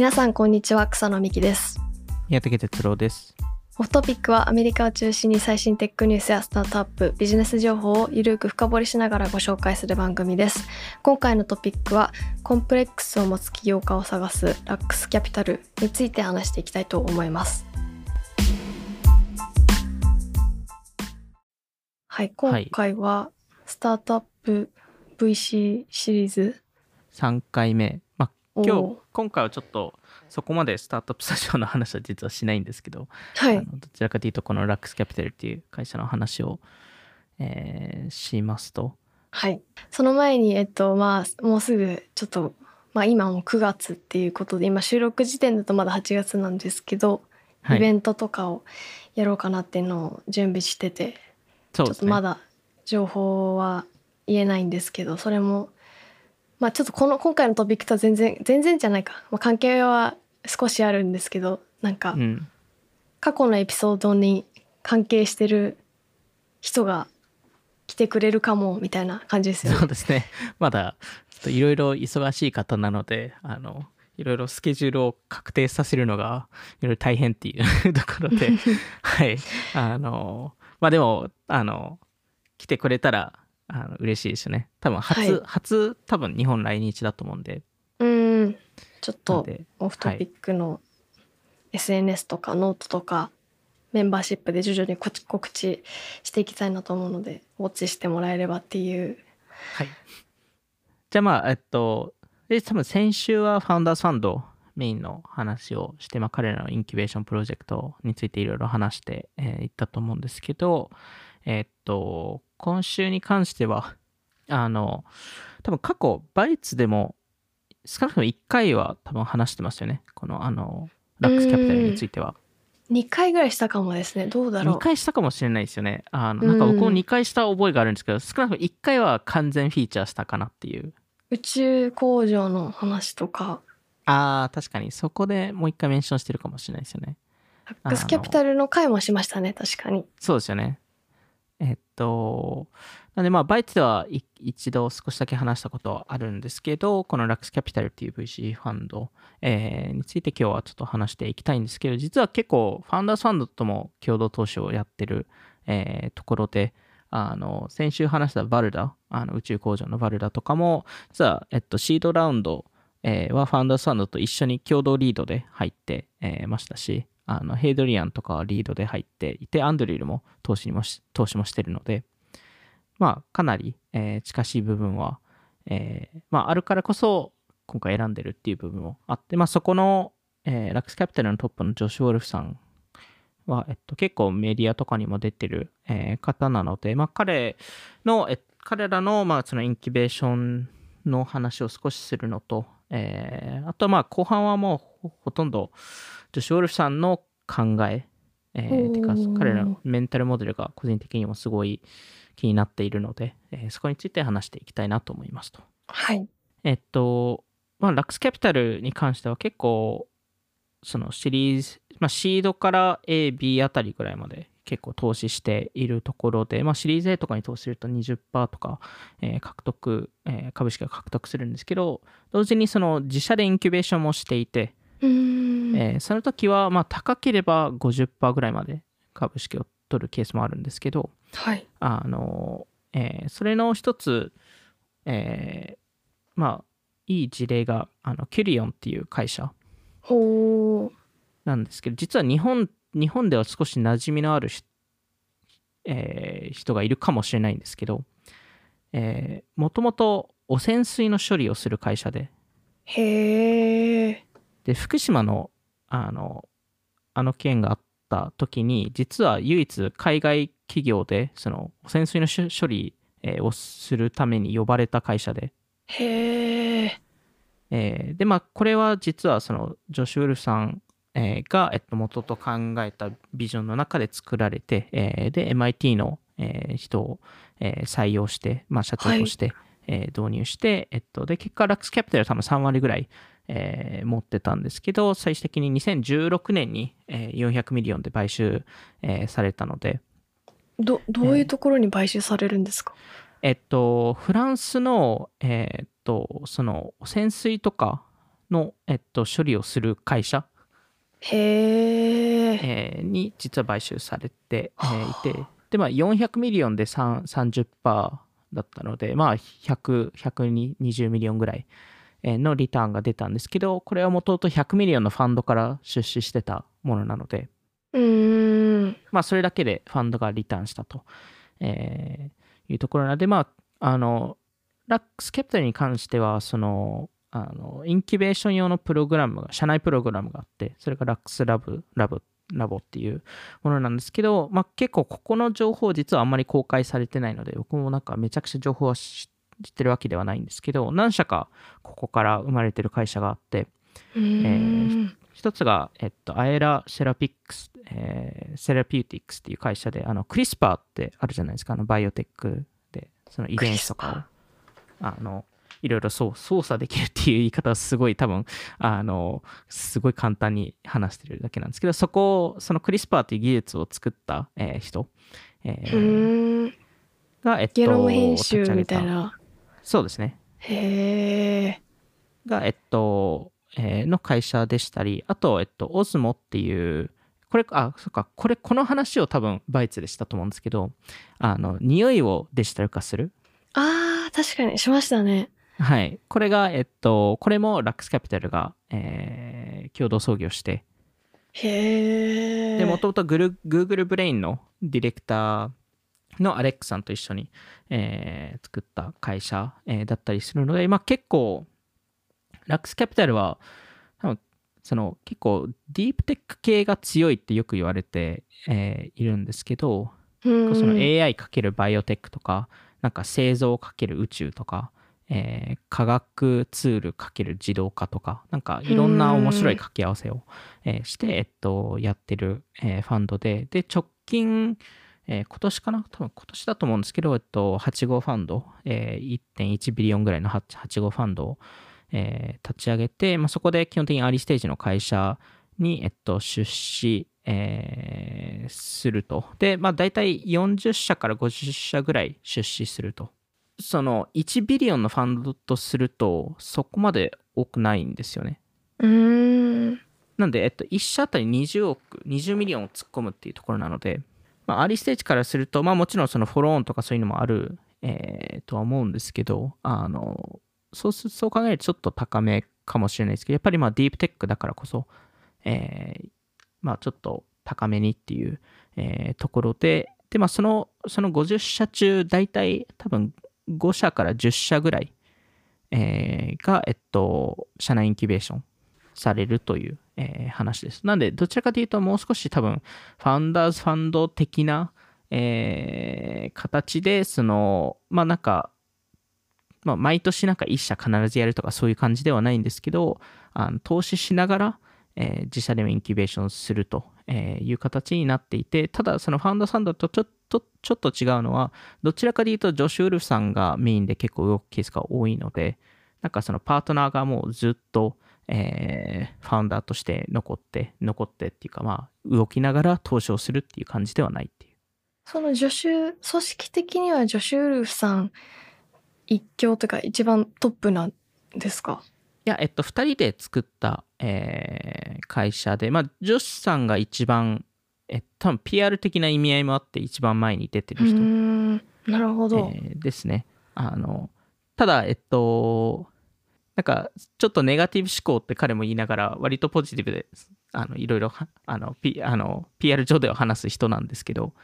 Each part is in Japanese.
皆さんこんにちは。草野美希です。宮武哲郎です。オフトピックはアメリカを中心に最新テックニュースやスタートアップビジネス情報をゆるく深掘りしながらご紹介する番組です。今回のトピックはコンプレックスを持つ起業家を探すラックスキャピタルについて話していきたいと思います。はい今回はスタートアップ VC シリーズ？3回目、まあ、今日今回はちょっとそこまでスタートアップスタジオの話は実はしないんですけど、はい、どちらかというとこのラックスキャピタルっていう会社の話を、えー、しますと。はい。その前にえっとまあもうすぐちょっとまあ今も9月っていうことで今収録時点だとまだ8月なんですけど、はい、イベントとかをやろうかなっていうのを準備してて、ちょっとまだ情報は言えないんですけどそれもまあちょっとこの今回のトピックとは全然全然じゃないか、まあ、関係は少しあるんですけどなんか、過去のエピソードに関係してる人が来てくれるかもみたいな感じですよね。そうですね。まだいろいろ忙しい方なのであのいろいろスケジュールを確定させるのがいろいろ大変っていうところで。はい。あのまあでもあの来てくれたらあの嬉しいですよね。多分初、はい、初多分日本来日だと思うんで。うん。ちょっとオフトピックの SNS とかノートとかメンバーシップで徐々に告知していきたいなと思うのでウォッチしてもらえればっていう。はい。じゃあまあえっとで多分先週はファウンダーズファンドメインの話をして、まあ、彼らのインキュベーションプロジェクトについていろいろ話してい、えー、ったと思うんですけど、えー、っと、今週に関しては、あの、多分過去、バイツでも、少なくとも1回は多分話してますよね。この、あの、ラックスキャピタルについては。2回ぐらいしたかもですね。どうだろう。2回したかもしれないですよね。あの、なんか僕も2回した覚えがあるんですけど、少なくとも1回は完全フィーチャーしたかなっていう。宇宙工場の話とか。ああ、確かに。そこでもう1回メンションしてるかもしれないですよね。ラックスキャピタルの回もしましたね、確かに。そうですよね。えっと、なんでまあ、バイツでは一度少しだけ話したことはあるんですけど、このラックスキャピタルっていう VC ファンド、えー、について今日はちょっと話していきたいんですけど、実は結構ファウンダーズファンドとも共同投資をやってる、えー、ところで、あの、先週話したバルダ、あの宇宙工場のバルダとかも、実は、えっと、シードラウンド、えー、はファウンダーズファンドと一緒に共同リードで入って、えー、ましたし、あのヘイドリアンとかはリードで入っていて、アンドリルも投資にも投資もしてるので、まあ、かなり、えー、近しい部分は、えー、まあ、あるからこそ、今回選んでるっていう部分もあって、まあ、そこの、えー、ラックスキャピタルのトップのジョシュ・ウォルフさんは、えっと、結構メディアとかにも出てる、えー、方なので、まあ、彼の、え彼らの、まあ、そのインキュベーションの話を少しするのと、えー、あとまあ後半はもうほとんどジョシュ・ウォルフさんの考え、えー、てか彼らのメンタルモデルが個人的にもすごい気になっているので、えー、そこについて話していきたいなと思いますと。はい。えっと、まあ、ラックスキャピタルに関しては結構、そのシリーズ、まあ、シードから A、B あたりぐらいまで結構投資しているところで、まあ、シリーズ A とかに投資すると20%とか、えー、獲得、えー、株式が獲得するんですけど、同時にその自社でインキュベーションもしていて、えー、その時はまあ高ければ50%ぐらいまで株式を取るケースもあるんですけど、はい、あのえー、それの一つ、えー、まあいい事例があのキュリオンっていう会社なんですけど実は日本日本では少し馴染みのある、えー、人がいるかもしれないんですけどもともと汚染水の処理をする会社でへえで、福島の、あの、あの件があった時に、実は唯一海外企業で、その、汚染水の処理をするために呼ばれた会社で。へえ。えー、で、まあ、これは実は、その、ジョシュ・ウルフさん、えー、が、えっと、元と考えたビジョンの中で作られて、えー、で、MIT の、えー、人を、えー、採用して、まあ、社長として、はい、えー、導入して、えっと、で、結果、ラックスキャピタルは多分3割ぐらい、えー、持ってたんですけど、最終的に2016年に、えー、400 million で買収、えー、されたので。ど、どういうところに買収されるんですか、えっと、フランスの、えー、っと、その、汚染水とかの、えっと、処理をする会社、へえ。えーに実は買収されて、えーいて、で、まあ、400 million で3 30%だったので、まあ、100、120 million ぐらいえーのリターンが出たんですけど、これはもともと100 million のファンドから出資してたものなので、うーん。まあ、それだけでファンドがリターンしたと、えーいうところなので、まあ、あの、ラックスキャピタルに関しては、その、あの、インキュベーション用のプログラムが、社内プログラムがあって、それがラックスラブ、ラブ、ラボっていうものなんですけど、まあ、結構ここの情報実はあんまり公開されてないので、僕もなんかめちゃくちゃ情報は知ってるわけではないんですけど、何社かここから生まれてる会社があって、うーん。一つが、えっと、アエラセラピューティックス、えーセラピューティックスっていう会社で、あの、クリスパーってあるじゃないですか、あの、バイオテックで、その遺伝子とかを、あの、いろいろそう操作できるっていう言い方はすごい多分、あの、すごい簡単に話してるだけなんですけど、そこを、そのクリスパーっていう技術を作った、えー人、えうー。が、えっと、ゲノム編集みたいな。そうですね。へえ。が、えっと、えーの会社でしたり、あと、えっと、オズモっていう、これ、あ、そっか、これ、この話を多分、バイツでしたと思うんですけど、あの、匂いをデジタル化する。ああ、確かにしましたね。はい。これが、えっと、これもラックスキャピタルが、えー共同創業して、へえ。で、もともとグル Google ブレインのディレクターのアレックさんと一緒に、えー作った会社、えーだったりするので、まあ結構、ラックスキャピタルは、多分その結構ディープテック系が強いってよく言われて、えーいるんですけど、うん、その AI かけるバイオテックとか、なんか製造かける宇宙とか、えー科学ツールかける自動化とか、なんかいろんな面白い掛け合わせを、えーして、えっと、やってる、えーファンドで、で、直近、えー今年かな？多分今年だと思うんですけど、えっと、8号ファンド、えー1.1ビリオンぐらいの 8, 8号ファンドを、えー立ち上げて、まあ、そこで基本的にアーリーステージの会社に、えっと、出資、えーすると。で、まあ、大体40社から50社ぐらい出資すると。その1ビリオンのファンドとすると、そこまで多くないんですよね。うーん。なんで、えっと、1社あたり20億、20 million を突っ込むっていうところなので、まあ、アーリーステージからすると、まあ、もちろんその follow-on とかそういうのもある、えーとは思うんですけど、あの、そうそう考えるとちょっと高めかもしれないですけど、やっぱりまあディープテックだからこそ、えーまあちょっと高めにっていう、えーところで、で、まあその、その50社中、大体多分5社から10社ぐらい、えーが、えっと、社内インキュベーションされるという、えー話です。なんで、どちらかというと、もう少し多分、ファウンダーズファンド的な、えー形で、その、まあなんか、まあ、毎年なんか1社必ずやるとかそういう感じではないんですけど、あの投資しながら、えー自社でもインキュベーションするとえいう形になっていて、ただそのファウンダーさんだとちょっと、ちょっと違うのは、どちらかで言うとジョシュ・ウルフさんがメインで結構動くケースが多いので、なんかそのパートナーがもうずっと、えーファウンダーとして残って、残ってっていうかまあ動きながら投資をするっていう感じではないっていう。その助手、組織的にはジョシュ・ウルフさん一強というか一番トップなんですか？いや、えっと、2人で作った、えー会社で、まあ、ジョシさんが一番、えっと、多分 PR 的な意味合いもあって一番前に出てる人、ん、なるほど。えーですね。あの、ただ、えっと、なんか、ちょっとネガティブ思考って彼も言いながら、割とポジティブで、あの、いろいろは、あの、P、あの、PR 上では話す人なんですけど、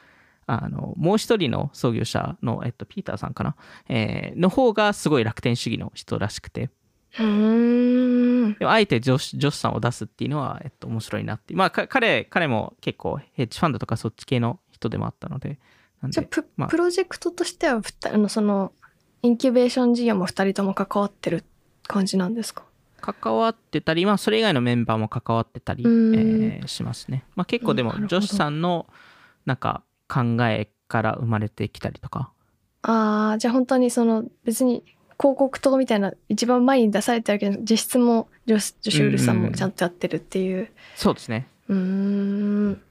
あの、もう一人の創業者の、えっと、ピーターさんかな、えーの方がすごい楽天主義の人らしくて、あえてジョシジョシさんを出すっていうのは、えっと、面白いなって。まあ、か彼、彼も結構ヘッジファンドとかそっち系の人でもあったので。じゃあプ,、まあ。プロジェクトとしてはあのそのインキュベーション事業も2人とも関わってる感じなんですか？関わってたり、まあ、それ以外のメンバーも関わってたり、えうん。ーしますね。まあ、結構でもなるほ、ど。ジョシさんの、なんか、考えから生まれてきたりとか。ああじゃあ本当にその別に広告塔みたいな一番前に出されてるけど実質もジョスジョシュ・ウルフさんもちゃんとやってるっていう。そうですね。うーん。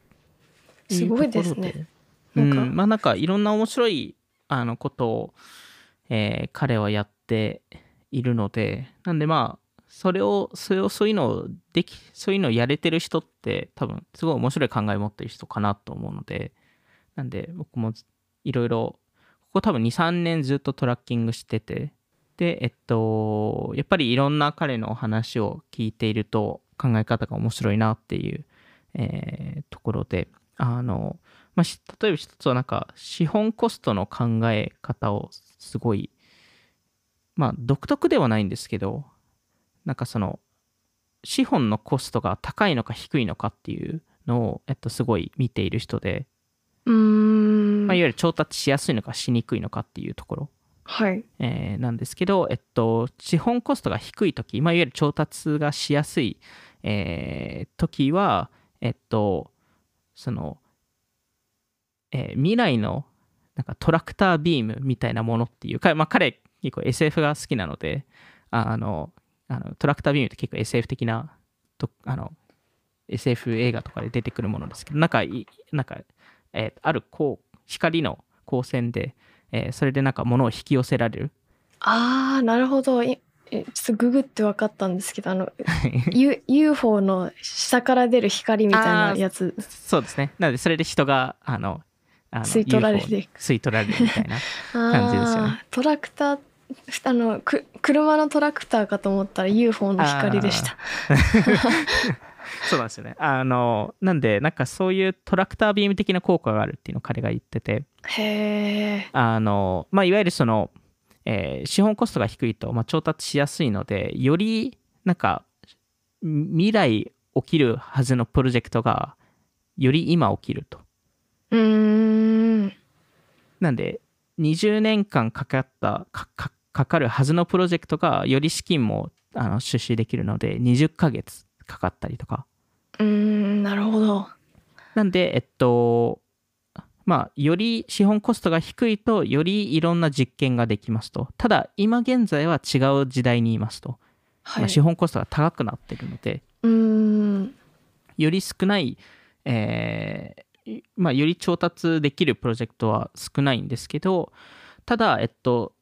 すごいですね。なんか。うん、まあなんかいろんな面白いあのことを、えー彼はやっているので、なんでまあ、それをそれをそういうのをできそういうのをやれてる人って多分すごい面白い考え持ってる人かなと思うのでなんで僕もいろいろここ多分23年ずっとトラッキングしててでえっとやっぱりいろんな彼の話を聞いていると考え方が面白いなっていう、えー、ところであの、まあ、例えば一つはなんか資本コストの考え方をすごいまあ独特ではないんですけどなんかその資本のコストが高いのか低いのかっていうのを、えっと、すごい見ている人でうーん。まあ、いわゆる調達しやすいのかしにくいのかっていうところ、はい。えーなんですけど、えっと、資本コストが低い時、まあ、いわゆる調達がしやすい、えー時は、えっと、その、えー未来のなんかトラクタービームみたいなものっていうか、まあ、彼結構 SF が好きなのであのあのトラクタービームって結構 SF 的なとあの SF 映画とかで出てくるものですけどなんかいなんか、えーあるこう光の光線で、えーそれでなんか物を引き寄せられるああ、なるほど。いえちょっとググって分かったんですけど、あの、U、UFO の下から出る光みたいなやつ。そうですねなのでそれで人があのあの吸い取られて UFO に吸い取られるみたいな 感じですよねトラクター、あの、く、車のトラクターかと思ったら UFO の光でした。そうなんですよね。あの、なんで、なんかそういうトラクタービーム的な効果があるっていうのを彼が言ってて、へえ。あの、まあ、いわゆるその、えー資本コストが低いと、まあ、調達しやすいので、より、なんか、未来起きるはずのプロジェクトが、より今起きると。うーん。なんで、20年間かかった、かかかかるはずのプロジェクトが、より資金もあの出資できるので、20ヶ月かかったりとか。うーん、なるほど。なんで、えっと、まあ、より資本コストが低いと、よりいろんな実験ができますと。ただ、今現在は違う時代にいますと。はい。まあ資本コストが高くなっているので。より少ない、えーいまあ、より調達できるプロジェクトは少ないんですけど、ただ、えっと、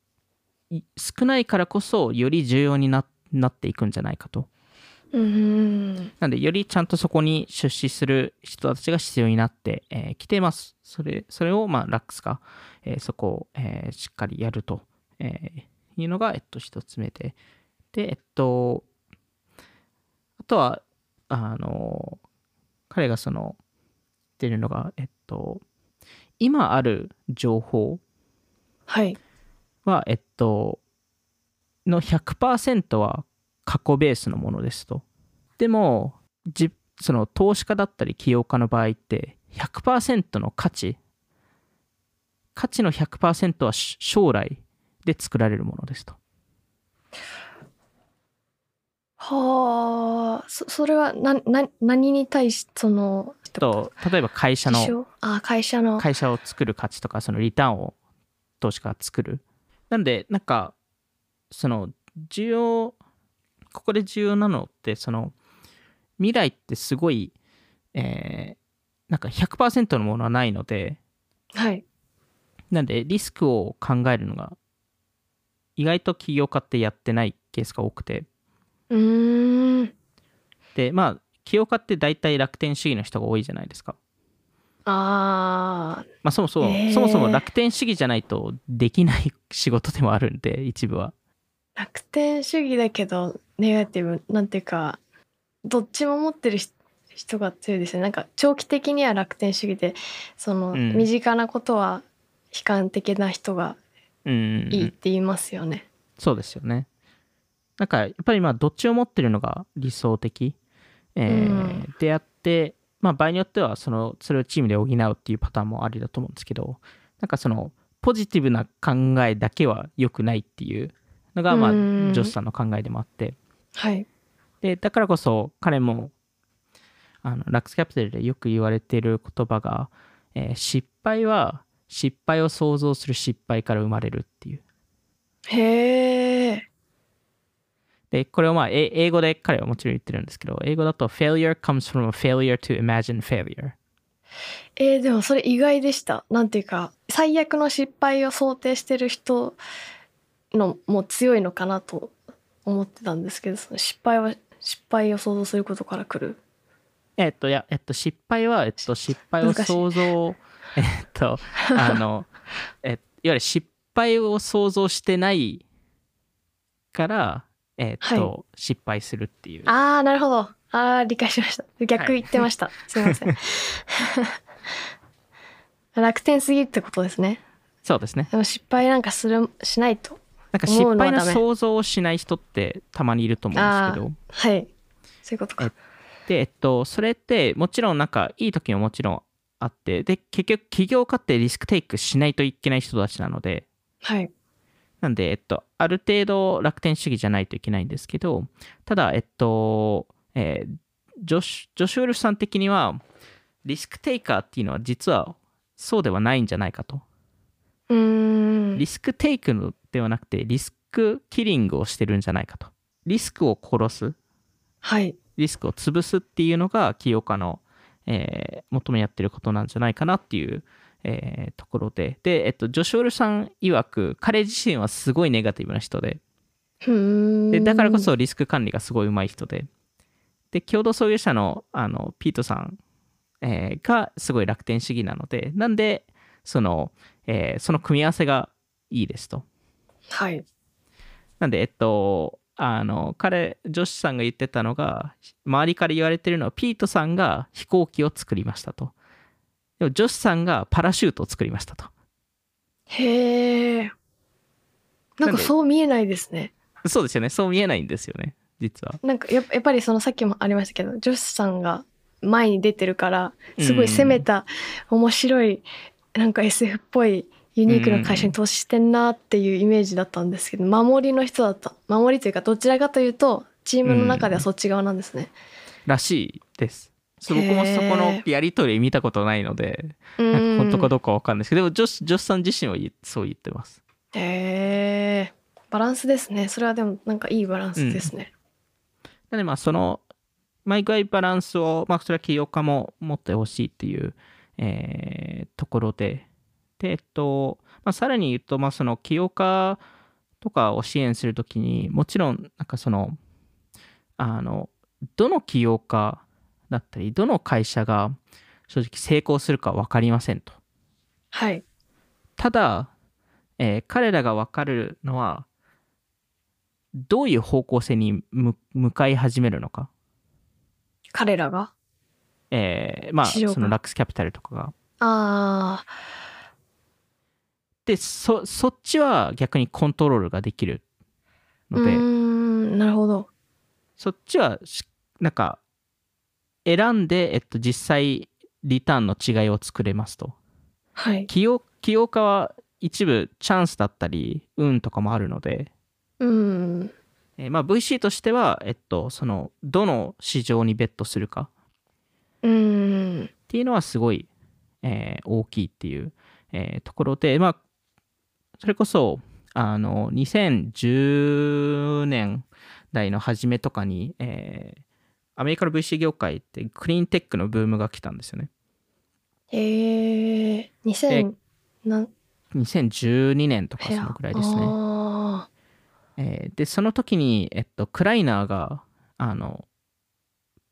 い少ないからこそ、より重要にななっていくんじゃないかと。うーん。なんで、よりちゃんとそこに出資する人たちが必要になってき、えー来てます。それそれを、まあ、ラックスが、えーそこを、えーしっかりやると、えーいうのが、えっと、一つ目で。で、えっと、あとは、あの、彼がその、言ってるのが、えっと、今ある情報はい。は、えっと、の100%は過去ベースのものですと。でも、じその投資家だったり起業家の場合って100%の価値、価値の100%はし将来で作られるものですと。はあ、そ、それは、な、な、何に対し、その、と例えば会社のあ、会社の。会社を作る価値とかそのリターンを投資家が作る？なんでなんかその重要ここで重要なのってその未来ってすごいえーなんか100%のものはないのではい。なんでリスクを考えるのが意外と起業家ってやってないケースが多くてうーん。でまあ起業家って大体楽天主義の人が多いじゃないですかああ、まあそもそも、へーそもそも楽天主義じゃないとできない仕事でもあるんで一部は楽天主義だけど、ネガティブ、なんていうか、どっちも持ってる人人が強いですね。なんか、長期的には楽天主義で、その、うん身近なことは悲観的な人がうんいいって言いますよね。そうですよね。なんかやっぱりまあどっちを持ってるのが理想的、えーうん。であって、まあ、場合によってはそのそれをチームで補うっていうパターンもありだと思うんですけどなんかそのポジティブな考えだけは良くないっていうのがまあジうん。ョスさんの考えでもあって。はい。でだからこそ彼もあのラックスキャピタルでよく言われている言葉が、えー失敗は失敗を想像する失敗から生まれるっていう。へえ。で、これをまあ、え英語で彼はもちろん言ってるんですけど、英語だと failure comes from a failure to imagine failure。えー、でもそれ意外でした。なんていうか、最悪の失敗を想定してる人のも強いのかなと思ってたんですけどその失敗は失敗を想像することから来るえっといやえっと失敗はえっと失敗を想像 えっとあのえいわゆる失敗を想像してないからえっと、はい。失敗するっていう。ああなるほど。ああ理解しました。逆言ってました、すいません。楽天すぎってことですね。そうですね。でも失敗なんかするしないとなんか失敗の想像をしない人ってたまにいると思うんですけど。はい。そういうことか。で、えっと、それってもちろんなんかいい時ももちろんあって。で結局起業家ってリスクテイクしないといけない人たちなので。はいなんで、えっと、ある程度楽天主義じゃないといけないんですけどただえっと、えージョシュジョシュ・ウルフさん的にはリスクテイカーっていうのは実はそうではないんじゃないかと。うーん。リスクテイクのではなくてリスクキリングをしてるんじゃないかと。リスクを殺す。はい。リスクを潰すっていうのが起業家の、えー求めやってることなんじゃないかなっていう、えーところで。で、えっと、ジョシュ・オルさん曰く彼自身はすごいネガティブな人で。でだからこそリスク管理がすごい上手い人で。で共同創業者のあのピートさん、えーがすごい楽天主義なので。なんでその,、えーその組み合わせがいいですと。はい。なんで、えっと、あの、彼、ジョシさんが言ってたのが、周りから言われてるのは、ピートさんが飛行機を作りましたと。でも、ジョシさんがパラシュートを作りましたと。へえなんかそう見えないですねそうですよね。そう見えないんですよね、実は。なんかやっやっぱりそのさっきもありましたけどジョシさんが前に出てるからすごい攻めた面白いなんか SF っぽいユニークな会社に投資してんなっていうイメージだったんですけど守りの人だった守りというかどちらかというとチームの中ではそっち側なんですね。らしいです。そう僕もそこのやりとり見たことないので、ん。本当かどうかわかんないです。けど、でもジョシ、ジョシさん自身は言そう言ってます。へえバランスですね。それはでもなんかいいバランスですね。なのでまあその毎回バランスを、まあ、それは起業家も持ってほしいっていう、えーところで。でえっと、まあ、さらに言うと、まあ、その起業家とかを支援するときにもちろんなんかそのあのどの起業家だったりどの会社が正直成功するか分かりませんと。はい。ただ、えー彼らが分かるのはどういう方向性に向向かい始めるのか。彼らが？えーまあそのラックスキャピタルとかが。あでそそっちは逆にコントロールができるので。んなるほど。そっちはしなんか選んで、えっと、実際リターンの違いを作れますと。はい。起業起業家は一部チャンスだったり運とかもあるので、うん。えーまあ、VC としては、えっと、そのどの市場にベットするか。うん。っていうのはすごい、えー大きいっていう、えーところで、まあ、それこそあの2010年代の初めとかに、えーアメリカの VC 業界ってクリーンテックのブームが来たんですよね。ええー、2000なん2012年とかそのくらいですね。あえーでその時に、えっと、クライナーがあの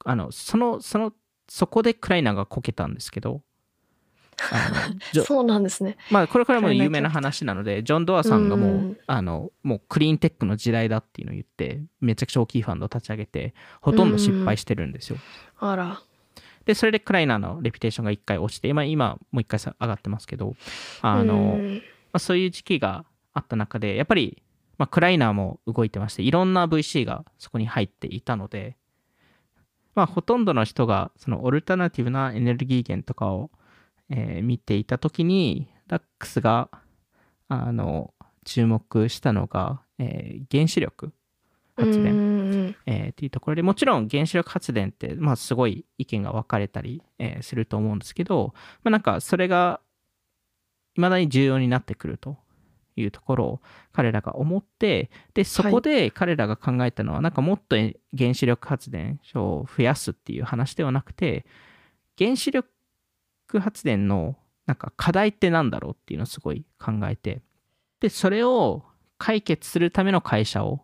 あのそのそのそこでクライナーがこけたんですけどそうなんですね。まあこれからも有名な話なのでジョン・ドアさんがもう,、うんあのもうクリーンテックの時代だっていうのを言ってめちゃくちゃ大きいファンドを立ち上げてほとんど失敗してるんですよ。あら。でそれでクライナーのレピュテーションが一回落ちて今今もう一回さ上がってますけどあの、うんまあ、そういう時期があった中でやっぱり、まあ、クライナーも動いてましていろんな VC がそこに入っていたので、まあ、ほとんどの人がそのオルタナティブなエネルギー源とかを、えー見ていた時にダックスがあの注目したのが、えー原子力発電、うんえーっていうところでもちろん原子力発電って、まあ、すごい意見が分かれたり、えーすると思うんですけど、まあ、なんかそれがいまだに重要になってくるというところを彼らが思ってでそこで彼らが考えたのは、なんかもっと原子力発電所を増やすっていう話ではなくて原子力発電のなんか課題ってなんだろうっていうのをすごい考えてでそれを解決するための会社を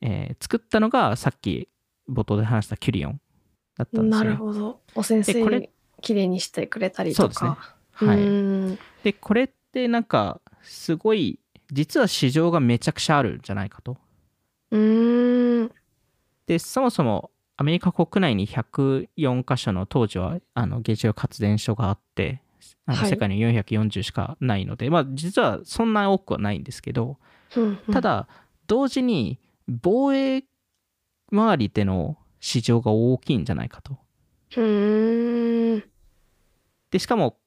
えー作ったのがさっき冒頭で話したキュリオンだったんですなよ、ね。るほど。汚染でこれ水きれいにしてくれたりとそうですねか。はいでこれってなんかすごい実は市場がめちゃくちゃあるんじゃないかと。うーん。でそもそもアメリカ国内に104箇所の当時はあの原子力発電所があってあのはい。世界に440しかないので、まあ実はそんな多くはないんですけどうんうん。ただ同時に防衛周りでの市場が大きいんじゃないかと。でしかも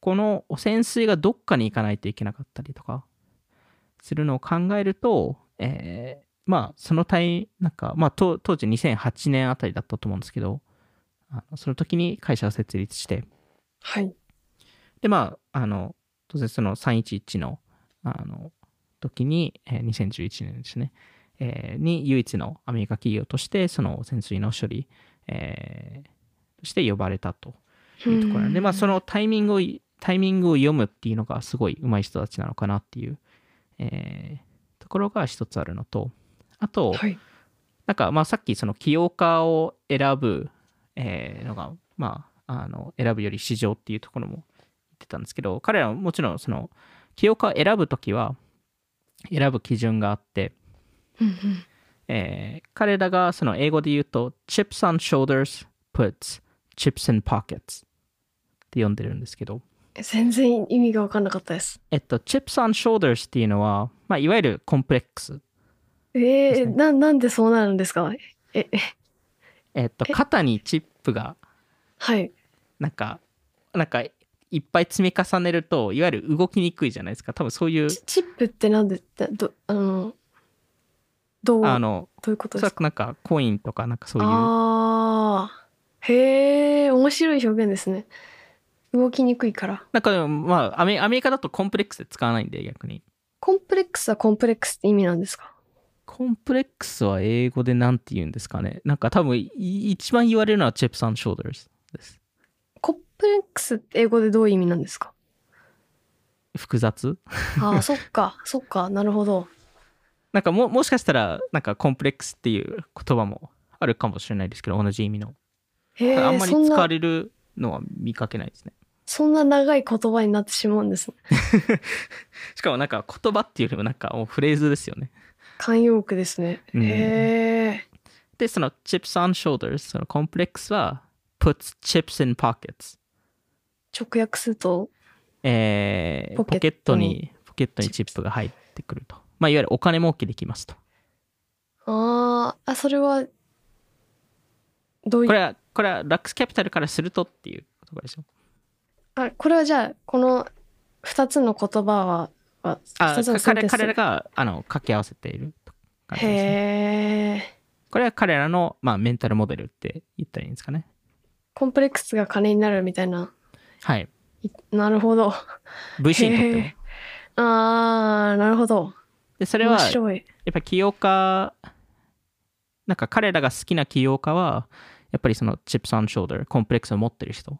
この汚染水がどっかに行かないといけなかったりとかするのを考えると、えーまあその対なんかまあ当当時2008年あたりだったと思うんですけどあのその時に会社が設立して。はい。でまああの当然その311のあの時に、えー2011年ですね、えーに唯一のアメリカ企業としてその汚染水の処理、えーとして呼ばれたというところなんで、まあ、そのタイミングを、タイミングを読むっていうのがすごい上手い人たちなのかなっていう、えーところが一つあるのと、あと、はい。なんか、まあ、さっきその起業家を選ぶ、えーのが、まあ、あの、選ぶより市場っていうところも言ってたんですけど、彼らはもちろん、その、起業家を選ぶときは、選ぶ基準があって、えー彼らがその英語で言うと chips on shoulders puts chips in pockets って呼んでるんですけど、全然意味が分かんなかったです。えっと、chips on shoulders っていうのは、まあ、いわゆるコンプレックス。えー、ですねな、なんでそうなるんですか？え、ええっと、え肩にチップが、はい。なんか、なんか、いっぱい積み重ねると、いわゆる動きにくいじゃないですか。多分そういう、チチップってなんで、だど、あの、どう、あの、どういうことですか？なんか、コインとか、なんかそういう、ああー、へえ、面白い表現ですね。動きにくいから。なんかでも、まあアメ、アメリカだとコンプレックスで使わないんで、逆に。コンプレックスはコンプレックスって意味なんですか？コンプレックスは英語でなんて言うんですかね。なんか多分、い一番言われるのは chips on shoulders です。コンプレックスって英語でどういう意味なんですか？複雑？ああ、そっか、そっか、なるほど。なんかも、もしかしたら、なんかコンプレックスっていう言葉もあるかもしれないですけど、同じ意味の。あんまり使わな、れるのは見かけないですね。そんな長い言葉になってしまうんですね。しかもなんか言葉っていうよりもなんかもうフレーズですよね。慣用句ですね。うんへえ。で、その chips on shoulders、そのコンプレックスは puts chips in pockets。直訳すると、えーポケットにに、ポケットにチップが入ってくると。まあ、いわゆるお金儲けできますと。あーあ、それは、どういう、これは、これはラックスキャピタルからするとっていうところでしょ？あ、これはじゃあ、この二つの言葉は、はあ二つのか彼彼らがあの掛け合わせている感じですね。へえ。これは彼らの、まあ、メンタルモデルって言ったらいいんですかね。コンプレックスが金になるみたいな。はい。いなるほど。VC にとって。ああ、なるほど。で、それは、や。っぱ起業家、なんか彼らが好きな起業家は、やっぱりその chips on shoulder、コンプレックスを持ってる人。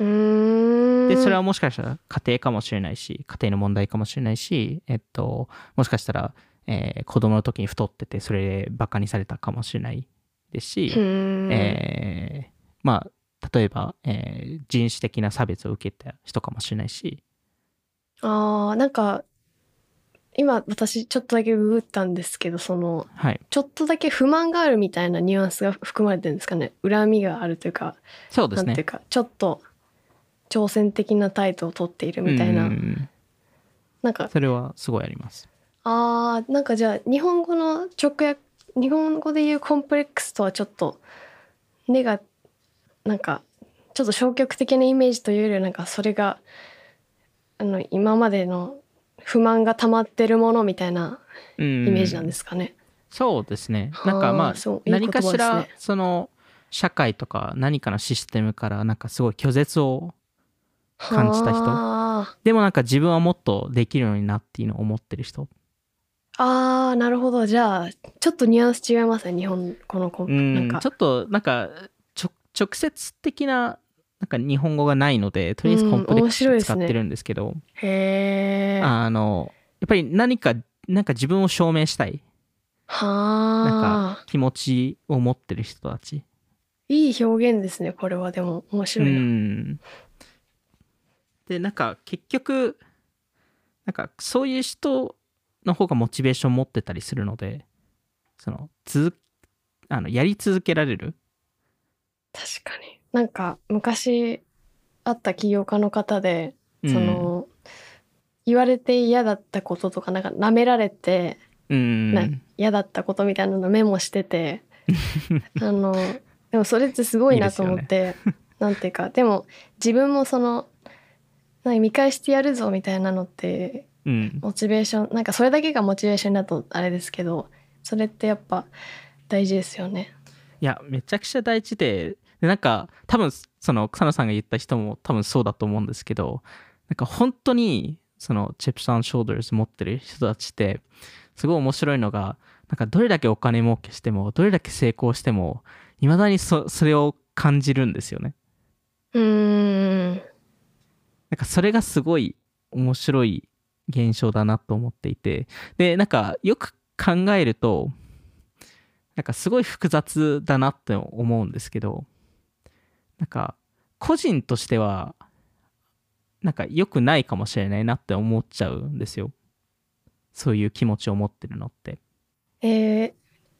うーん。で、それはもしかしたら家庭かもしれないし、家庭の問題かもしれないし、えっと、もしかしたら、えー子供の時に太ってて、それでバカにされたかもしれないですし。えーまあ、例えば、えー人種的な差別を受けた人かもしれないし、ああ、なんか、今私ちょっとだけググったんですけど、その、はい。ちょっとだけ不満があるみたいなニュアンスが含まれてるんですかね。恨みがあるというか、そうですね。なんていうか、ちょっと挑戦的な態度をとっているみたいな。うんうんうんなんか、それはすごいあります。ああ、なんかじゃあ、日本語の直訳、日本語で言うコンプレックスとはちょっと、ネガ、なんか、ちょっと消極的なイメージというよりは、なんかそれが、あの、今までの不満が溜まってるものみたいなイイメージなんですかね。そうですね。はあなんかまあそういい言葉何かしらその社会とか何かのシステムからなんかすごい拒絶を感じた人？あでもなんか自分はもっとできるのになっていうのを思ってる人？あー、なるほど。じゃあ、ちょっとニュアンス違いますね。日本、このコなんかちょ。っとなんかちょ直接的ななんか日本語がないのでとりあえずコンプレックス使ってるんですけど、へえ。あのやっぱり何かなんか自分を証明したいはあ気持ちを持ってる人たち。いい表現ですねこれはでも面白いな、うんでなんか結局なんかそういう人の方がモチベーション持ってたりするのでその続あのやり続けられる？確かに。なんか昔あった起業家の方でその、言われて嫌だったこととかなんか舐められてうん。な嫌だったことみたいなのメモしてて あのでもそれってすごいなと思ってなんていうかでも自分もそのなんか見返してやるぞみたいなのってうん。モチベーションなんかそれだけがモチベーションだとあれですけどそれってやっぱ大事ですよね。いやめちゃくちゃ大事ででなんか多分その草野さんが言った人も多分そうだと思うんですけどなんか本当にそのチップス・オン・ショーダーズ持ってる人たちってすごい面白いのがなんかどれだけお金儲けしてもどれだけ成功してもいまだにそそれを感じるんですよね。うーんなんかそれがすごい面白い現象だなと思っていて。でなんかよく考えるとなんかすごい複雑だなって思うんですけどなんか個人としてはなんか良くないかもしれないなって思っちゃうんですよ。そういう気持ちを持ってるのって。えー、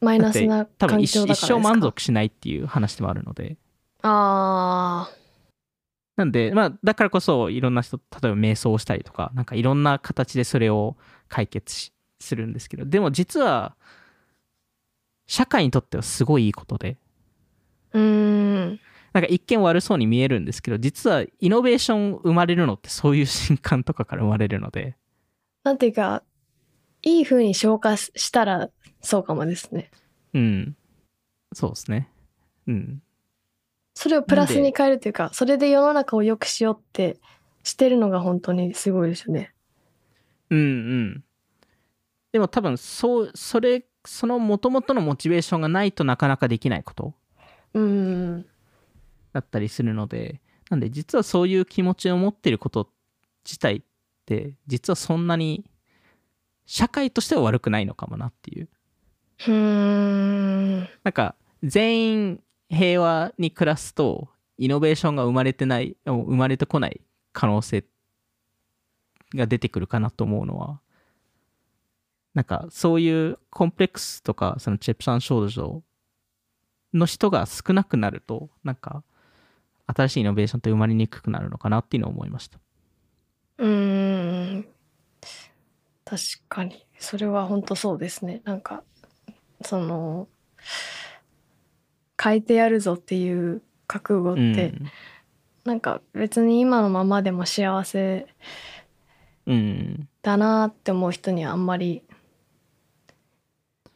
マイナスな環境だからですか？一生満足しないっていう話でもあるので。あなんで、まあ、だからこそいろんな人、例えば瞑想をしたりとか、なんかいろんな形でそれを解決しするんですけど、でも実は、社会にとってはすごいいいことで、ーうーんなんか一見悪そうに見えるんですけど、実はイノベーション生まれるのってそういう瞬間とかから生まれるので、なんていうかいい風に消化ししたらそうかもですね。うん。そうですね。うん。それをプラスに変えるというかそれで世の中を良くしようってしてるのが本当にすごいですよね。うんうん。でも多分、そう、それ、その元々のモチベーションがないとなかなかできないこと？うーんだったりするのでなんで実はそういう気持ちを持っていること自体って実はそんなに社会としては悪くないのかもなっていううーんなんか全員平和に暮らすとイノベーションが生まれてない生まれてこない可能性が出てくるかなと思うのはなんかそういうコンプレックスとかそのチップサン症状の人が少なくなるとなんか新しいイノベーションって生まれにくくなるのかなっていうのを思いました。うーん。確かに。それは本当そうですね。なんかその変えてやるぞっていう覚悟って、うん。なんか別に今のままでも幸せうん。だなって思う人にはあんまり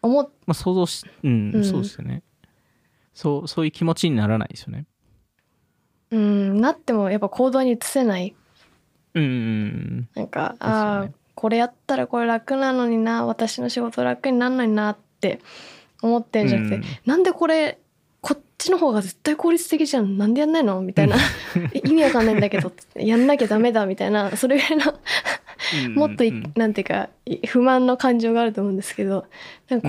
思っまあ想像しうん、うん。そうですよね。そうそういう気持ちにならないですよね。うんなってもやっぱ行動に移せない。うんうんなんか、ね。ああこれやったらこれ楽なのにな私の仕事楽になんないなって思ってんじゃなくて、うん。なんでこれこっちの方が絶対効率的じゃん。なんでやんないの？みたいな。意味わかんないんだけどやんなきゃダメだみたいな。それぐらいの。うんもっとなんていうかい不満の感情があると思うんですけど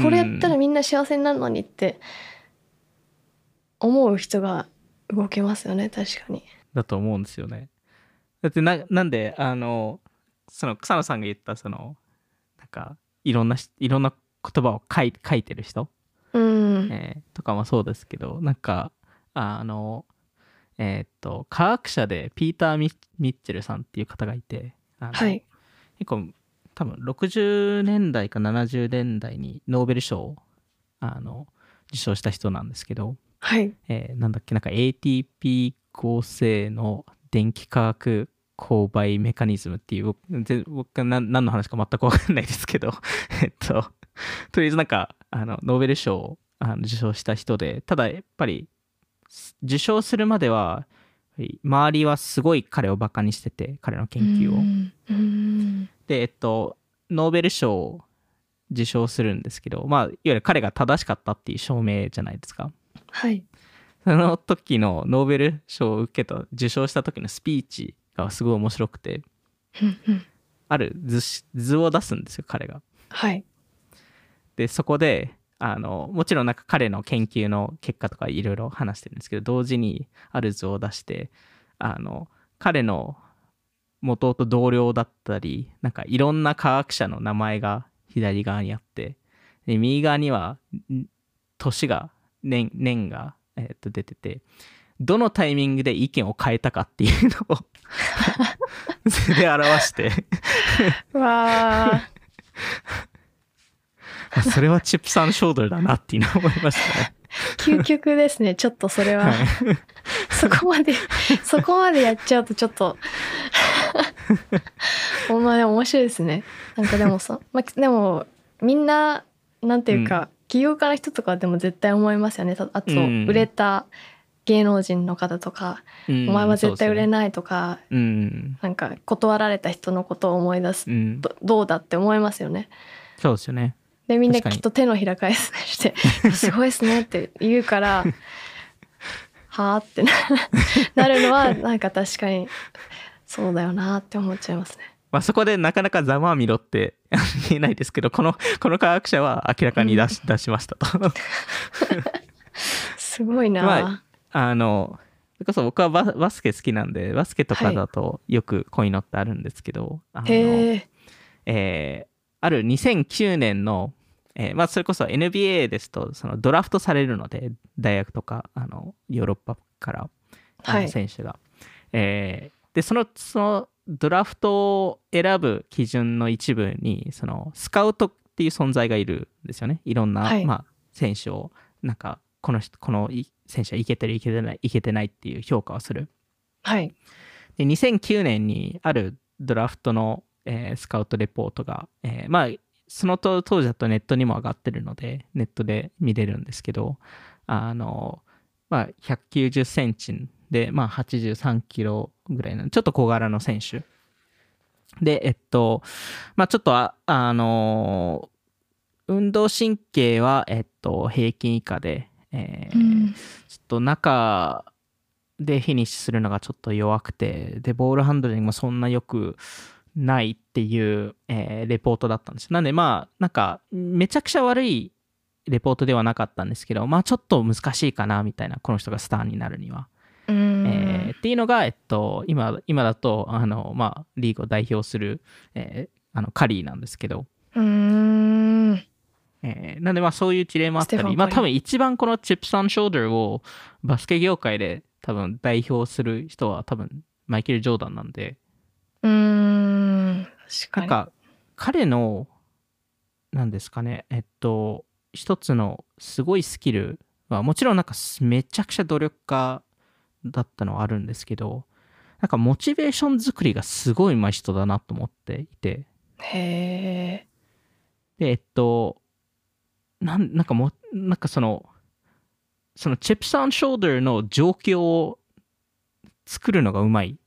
これやったらみんな幸せになるのにって思う人が動けますよね確かに。だと思うんですよね。だってななんであのその草野さんが言ったそのなんかいろんなしいろんな言葉を書い書いてる人、うん、えーとかもそうですけどなんかあのえーっと科学者でピーター・ミッチェルさんっていう方がいてはい。結構多分60年代か70年代にノーベル賞をあの受賞した人なんですけど、はい。えーなんだっけなんか ATP 合成の電気化学勾配メカニズムっていう僕全僕何の話か全く分かんないですけど えっととりあえずなんかあのノーベル賞をあの受賞した人でただやっぱり受賞するまでは周りはすごい彼をバカにしてて彼の研究を。でえっとノーベル賞を受賞するんですけどまあいわゆる彼が正しかったっていう証明じゃないですか。はいその時のノーベル賞を受けた受賞した時のスピーチがすごい面白くてある図し図を出すんですよ彼が。はいでそこであのもちろんなんか彼の研究の結果とかいろいろ話してるんですけど同時にある図を出してあの彼の元々同僚だったりなんかいろんな科学者の名前が左側にあってで右側には年が年年が、えー、と出ててどのタイミングで意見を変えたかっていうのを図 で表して。わあ それはチップさんショードルだなっていうのを思いましたね。究極ですね、ちょっとそれは。はい そこまで、そこまでやっちゃうとちょっと。ほんまでも面白いですね。なんかでもさ、まあ、でも、みんな、なんていうか、起業家の人とかでも絶対思いますよね。たあと、うん売れた芸能人の方とか、うんお前は絶対売れい。ないとか、うん。なんか断られた人のことを思い出すうん。と、どうだって思いますよね。そうですよね。でみんなきっと手のひら返すして 「すごいですね」って言うから「はあ?」ってななるのはなんか確かにそうだよなって思っちゃいますね。まあそこでなかなかざまあみろって 言えないですけど、この、この科学者は明らかに出し,、出しましたと。すごいな、まあの、それこそ僕はババスケ好きなんで、バスケとかだとよくこういうのってあるんですけど、あのへええーある2009年の、えーまあ、それこそ NBA ですとそのドラフトされるので大学とかあのヨーロッパからあのはい。選手が、えーでそのそのドラフトを選ぶ基準の一部にそのスカウトっていう存在がいるんですよね。いろんな、はい。まあ、選手をなんかこの人このい選手はいけてるいけてないいけてないっていう評価をする。はい。で2009年にあるドラフトの、えースカウトレポートが、えーまあその当当時だとネットにも上がってるのでネットで見れるんですけどあのまあ190センチで、まあ、83キロぐらいのちょっと小柄の選手。でえっとまあちょっとああの運動神経は、えっと、平均以下で、えーうん。ちょっと中でフィニッシュするのがちょっと弱くて、で、ボールハンドリングもそんな良くないっていう、えーレポートだったんです。なんでまあ、なんか、めちゃくちゃ悪いレポートではなかったんですけど、まあちょっと難しいかなみたいな、この人がスターになるには。うん。えーっていうのが、えっと、今、今だと、あの、まあ、リーグを代表する、えーあの、カリーなんですけど、うーん。えーなんでまあそういう事例もあったり、まあ多分一番このチップス・オン・ショーダーをバスケ業界で多分代表する人は多分マイケル・ジョーダンなんで、なんか彼の、なんですかね、えっと、一つのすごいスキルはもちろんなんかめちゃくちゃ努力家だったのはあるんですけど、なんかモチベーション作りがすごい上手い人だなと思っていて、へえで、えっと、なんなんかもう、なんかその、そのチップス・オン・ショーダーの状況を作るのがうまい。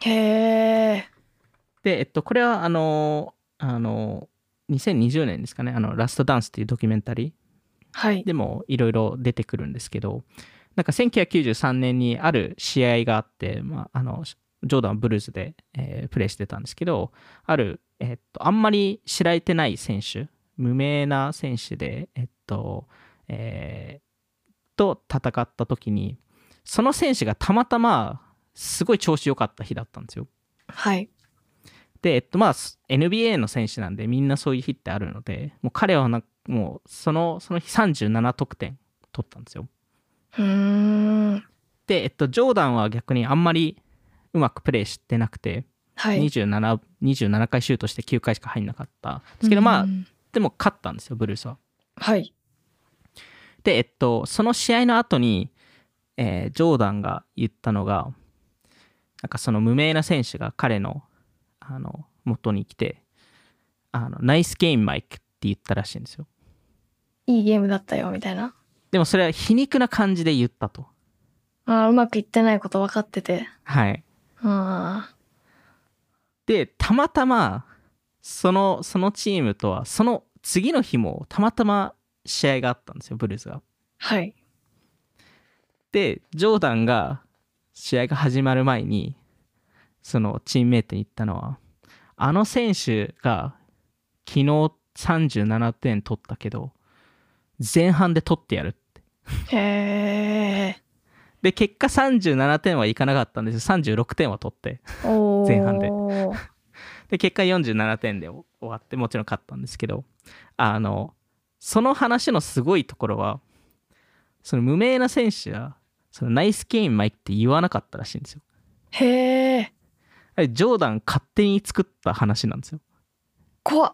へえで、えっと、これはあの、あの、2020年ですかね、あの、ラストダンスっていうドキュメンタリはい。ーでもいろいろ出てくるんですけど、なんか1993年にある試合があって、まあ、あの、ジョーダンはブルーズで、えープレーしてたんですけど、ある、えっと、あんまり知られてない選手、無名な選手で、えっと、えーと戦った時に、その選手がたまたますごい調子良かった日だったんですよ。はいで、えっと、まあ、NBA の選手なんで、みんなそういう日ってあるので、もう彼はな、もう、その、その日37得点取ったんですよ。で、えっと、ジョーダンは逆にあんまりうまくプレーしてなくて、はい27、27回シュートして9回しか入んなかったんですけど、まあう、んでも勝ったんですよ、ブルースは。はいで、えっと、その試合の後に、えージョーダンが言ったのが、なんかその無名な選手が彼の、あの、元に来て、あの、ナイスゲームマイクって言ったらしいんですよ。いいゲームだったよみたいなでもそれは皮肉な感じで言ったと。あーうまくいってないこと分かっててはい。あで、たまたま、その、そのチームとは、その次の日もたまたま試合があったんですよ、ブルーズが。ーはいで、ジョーダンが試合が始まる前に、そのチームメイトに言ったのは、あの選手が昨日37点取ったけど前半で取ってやるって。へえで結果37点はいかなかったんですよ。36点は取って前半で。で結果47点で終わってもちろん勝ったんですけどあのその話のすごいところはその無名な選手はそのナイスゲームマイって言わなかったらしいんですよ。へえジョーダン勝手に作った話なんですよ。怖っ。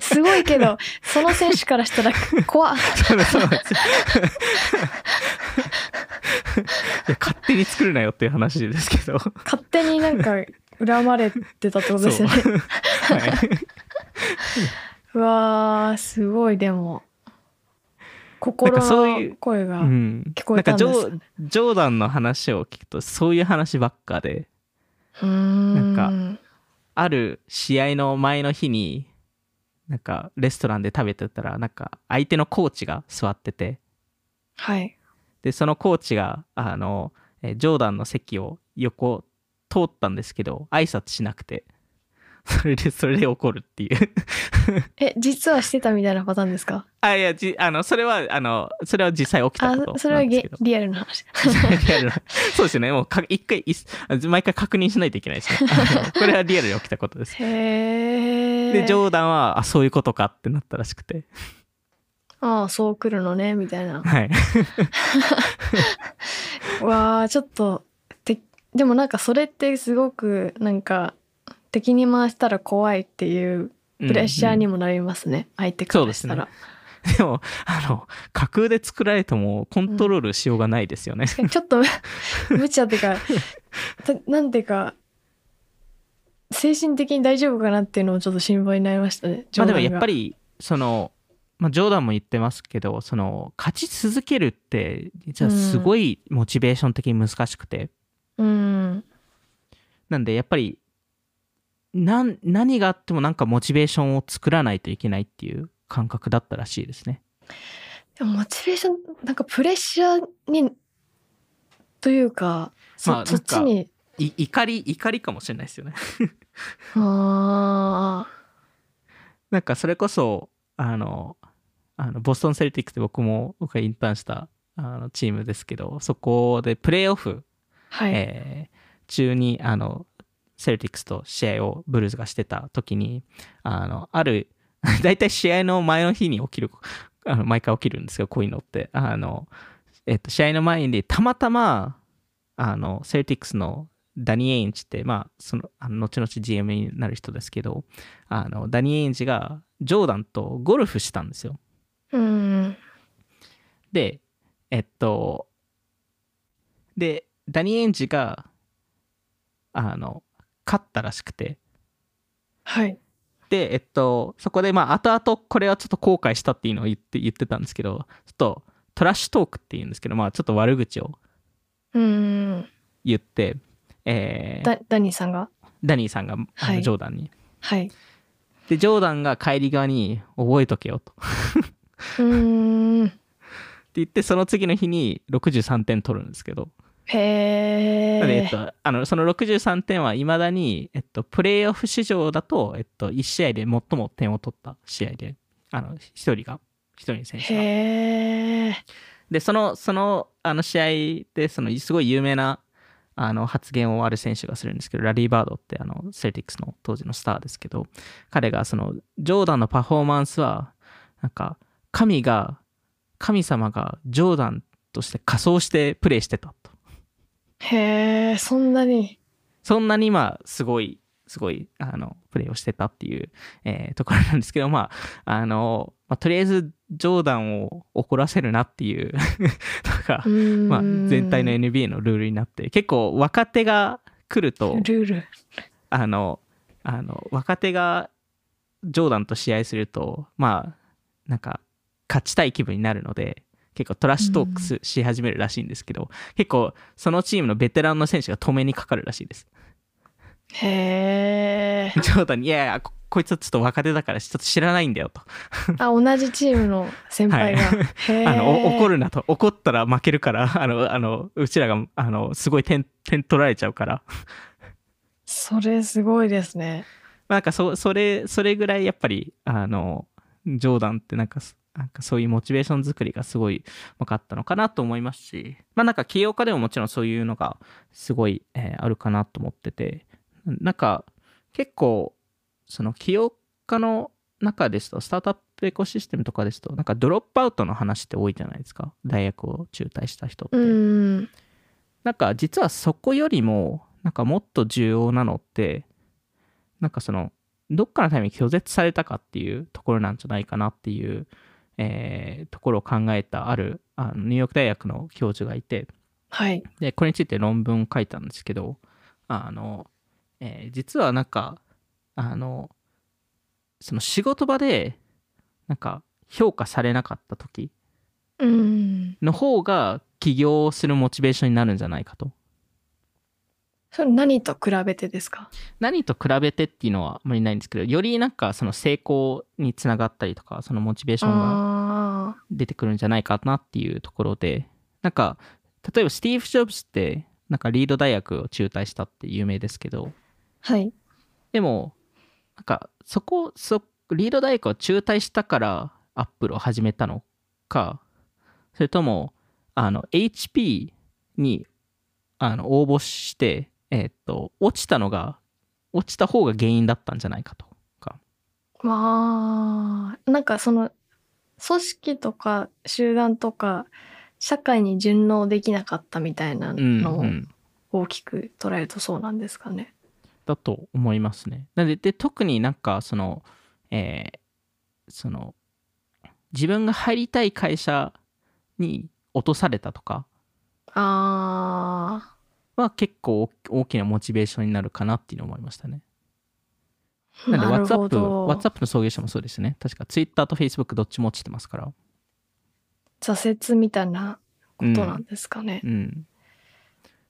すごいけど その選手からしたら怖っ。そうそうなんです。よいや勝手に作るなよっていう話ですけど。勝手になんか恨まれてたってことですよね。はい。うわーすごいでも。心の声が、うん、聞こえたんですなんかジョージョーダンの話を聞くとそういう話ばっかでんなんある試合の前の日になんかレストランで食べてたらなんか相手のコーチが座ってて。はい。でそのコーチがあのえジョーダンの席を横通ったんですけど挨拶しなくて それでそれで怒るっていう。え実はしてたみたいなパターンですか？あいやじあのそれはあのそれは実際起きたあことそれはゲなんですけど。リアルな話。リアルな。そうですよね。もうか一回い毎回確認しないといけないですね。これはリアルに起きたことです。へえでジョーダンはあそういうことかってなったらしくて。ああそう来るのねみたいな。はい。わあちょっとてでもなんかそれってすごくなんか敵に回したら怖いっていうプレッシャーにも、もなりますね、相手からしたら、でもあの架空で作られてもコントロールしようがないですよね、ちょっと 無茶っていうか たなんていうか精神的に大丈夫かなっていうのもちょっと心配になりましたねまあでもやっぱりりそのまあ、ジョーダンも言ってますけどその勝ち続けるって実はすごいモチベーション的に難しくて、うん。なんでやっぱり何があってもなんかモチベーションを作らないといけないっていう感覚だったらしいですね。でもモチベーションなんかプレッシャーにというかそ,、まあそっちにい怒り怒りかもしれないですよね。あなんかそれこそあのあのボストン・セルティックって僕も僕がインターンしたあのチームですけどそこでプレーオフ、ーはい、えー中にあのセルティックスと試合をブルズがしてた時にあのある 大体試合の前の日に起きるあの毎回起きるんですよこういうのって。あの、えっと、試合の前にたまたまあのセルティックスのダニー・エインジって、まあ、そのあの後々 GM になる人ですけどあのダニー・エインジがジョーダンとゴルフしたんですよ。うん。でえっとでダニー・エインジがあの勝ったらしくて。はい。でえっとそこでまあ後々これはちょっと後悔したっていうのを言って言ってたんですけどちょっとトラッシュトークっていうんですけどまあちょっと悪口をうん。言って、えーダダニーさんが？ダニーさんがあのはい。ジョーダンに、はい。でジョーダンが帰り側に覚えとけよと。ってうーん。言ってその次の日に63点取るんですけどへえっえと、あのその63点はいまだに、えっと、プレーオフ史上だと、えっと、1試合で最も点を取った試合で、あの、1人が、1人の選手が。へえで、その、その、あの試合で、その、すごい有名な、あの、発言をある選手がするんですけど、ラリー・バードって、あの、セルティックスの当時のスターですけど、彼が、その、ジョーダンのパフォーマンスは、なんか、神が、神様がジョーダンとして仮装してプレーしてたと。へえそんなに。そんなにまあすごいすごいあのプレーをしてたっていう、えーところなんですけどまああの、まあ、とりあえずジョーダンを怒らせるなっていう のが、まあ、全体の NBA のルールになって結構若手が来るとルール。あのあの若手がジョーダンと試合するとまあなんか勝ちたい気分になるので結構トラッシュトークスし始めるらしいんですけど、結構そのチームのベテランの選手が止めにかかるらしいです。へえジョーダンに、いやいやこ、こいつはちょっと若手だからちょっと知らないんだよと。あ同じチームの先輩が、はいあの、お怒るなと。怒ったら負けるから、あの、あの、うちらが、あの、すごい点、点取られちゃうから。それすごいですねなんかそ、それ、それぐらいやっぱり、あの、ジョーダンってなんか、なんかそういうモチベーション作りがすごい分かったのかなと思いますし、まあなんか起業家でももちろんそういうのがすごい、えー、あるかなと思ってて、なんか結構、その起業家の中ですと、スタートアップエコシステムとかですと、なんかドロップアウトの話って多いじゃないですか。大学を中退した人って。うんなんか実はそこよりも、なんかもっと重要なのって、なんかその、どっかのタイミング拒絶されたかっていうところなんじゃないかなっていう、えー、ところを考えたあるあのニューヨーク大学の教授がいて、はい。で、これについて論文を書いたんですけど、あの、えー実はなんか、あの、その仕事場で、なんか評価されなかった時うん。の方が起業するモチベーションになるんじゃないかと。それ何と比べてですか？何と比べてっていうのはあまりないんですけど、よりなんかその成功につながったりとか、そのモチベーションがあ出てくるんじゃないかなっていうところで、なんか、例えばスティーブ・ジョブズって、なんかリード大学を中退したって有名ですけど、あ。はい。でも、なんか、そこ、そ、リード大学を中退したから、アップルを始めたのか、それとも、あの、HP に、あの、応募して、えーっと、落ちたのが、落ちた方が原因だったんじゃないかとか。まあ、なんかその、組織とか集団とか、社会に順応できなかったみたいなうん、のをうん。大きく捉えるとそうなんですかね。だと思いますね。なので、で特になんか、その、えーその、自分が入りたい会社に落とされたとかあは結構大きなモチベーションになるかなっていうのを思いましたね。あ、なんで、WhatsApp、ど。WhatsApp の創業者もそうですね。確か Twitter と Facebook どっちも落ちてますから。挫折みたいなことなんですかねう。ん。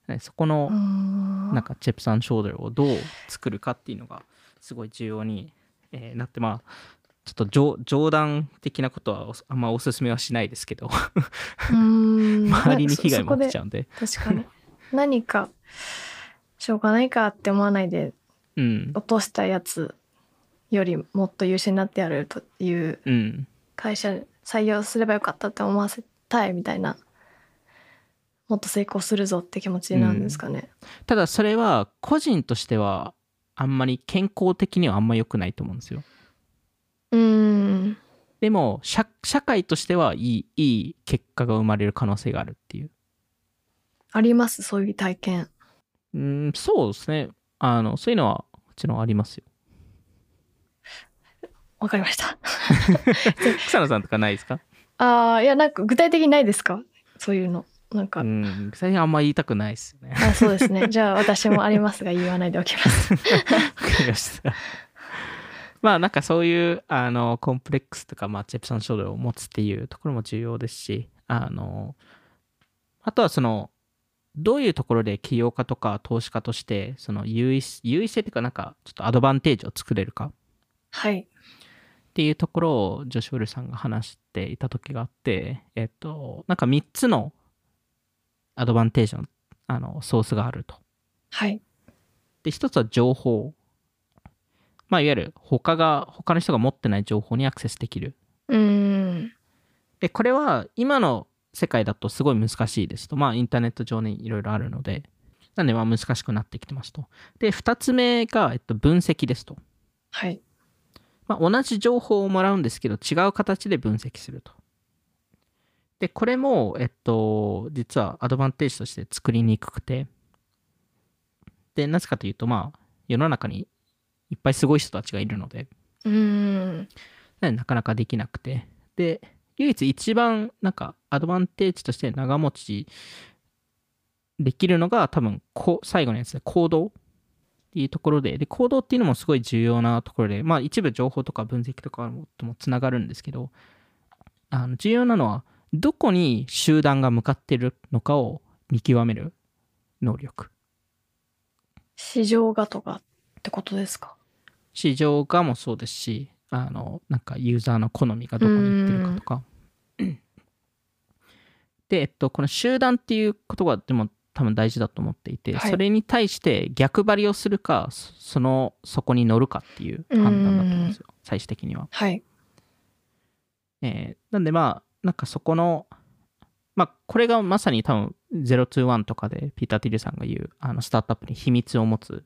ねそこのなんか、チェプサンショーダルをどう作るかっていうのが、すごい重要に、えーなって、まあ、ちょっと冗冗談的なことはおあんまおすすめはしないですけど、周りに被害も起きちゃう。うんで。確かに。何か、しょうがないかって思わないで、うん。落としたやつよりもっと優秀になってやるといううん。会社採用すればよかったって思わせたいみたいなもっと成功するぞって気持ちなんですかね。ただ、それは、個人としては、あんまり健康的にはあんま良くないと思うんですよ。うーんでも社、社会としてはいい、いい結果が生まれる可能性があるっていう。あります？そういう体験。うん、そうですね。あの、そういうのはもちろんありますよ。わかりました。草野さんとかないですか？ああいやなんか具体的にないですか？そういうの。なんか、うん、最近あんま言いたくないですよね。あそうですね。じゃあ私もありますが言わないでおきます。わかりました。まあなんかそういうあのコンプレックスとか、まあ、チェプソン症状を持つっていうところも重要ですしあのあとはそのどういうところで起業家とか投資家としてその優位優位性っていうかなんかちょっとアドバンテージを作れるかはい。っていうところをジョシュ・ウルさんが話していた時があってえっとなんか3つのアドバンテージのあのソースがあると。はい。で、一つは情報。まあ、いわゆる他が、他の人が持ってない情報にアクセスできる。うーん。で、これは今の世界だとすごい難しいですと。まあ、インターネット上にいろいろあるので。なんで、まあ、難しくなってきてますと。で、二つ目が、えっと、分析ですと。はい。まあ、同じ情報をもらうんですけど、違う形で分析すると。で、これも、えっと、実はアドバンテージとして作りにくくて、で、なぜかというと、まあ、世の中にいっぱいすごい人たちがいるので、うーん。ななかなかできなくて。で、唯一一番、なんか、アドバンテージとして長持ちできるのが、多分、こ最後のやつで、行動っていうところで、で、行動っていうのもすごい重要なところで、まあ、一部情報とか分析とかともつながるんですけど、あの重要なのは、どこに集団が向かってるのかを見極める能力。市場がとかってことですか？市場がもそうですし、あの、なんかユーザーの好みがどこに行ってるかとか。で、えっと、この集団っていう言葉でも多分大事だと思っていて、はいそれに対して逆張りをするかそそのそこに乗るかっていう判断だと思うんですよ最終的には。はい。えーなんでまあなんかそこのまあこれがまさに多分021とかでピーター・ティルさんが言うあのスタートアップに秘密を持つ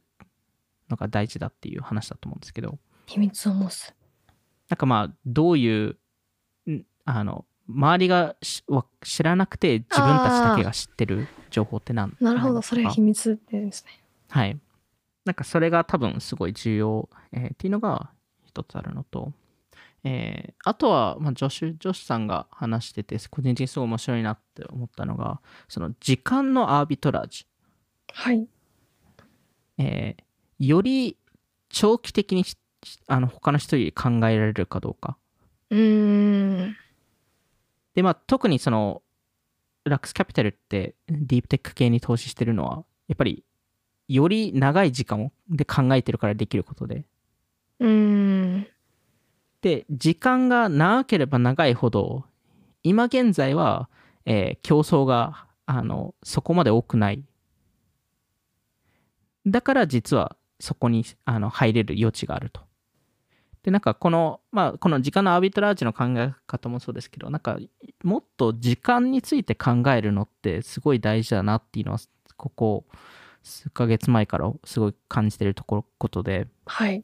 のが大事だっていう話だと思うんですけど秘密を持つ。なんかまあどういうんあの周りがしわ知らなくて自分たちだけが知ってる情報って何なるほど、それが秘密ですね。はい。なんかそれが多分すごい重要、えーっていうのが一つあるのと、えーあとは、まあ、ジョシュ、ジョシュさんが話してて、個人的にすごい面白いなって思ったのが、その時間のアービトラージ。はい。えーより長期的にしあの他の人より考えられるかどうか。うーん。で、まあ、特にその、ラックスキャピタルってディープテック系に投資してるのは、やっぱり、より長い時間をで考えてるからできることで。うーん。で、時間が長ければ長いほど、今現在は、えー競争が、あの、そこまで多くない。だから実はそこにあの入れる余地があると。で、なんかこの、まあ、この時間のアービトラージの考え方もそうですけど、なんかもっと時間について考えるのってすごい大事だなっていうのは、ここ数ヶ月前からすごい感じてるところことで、はい。なん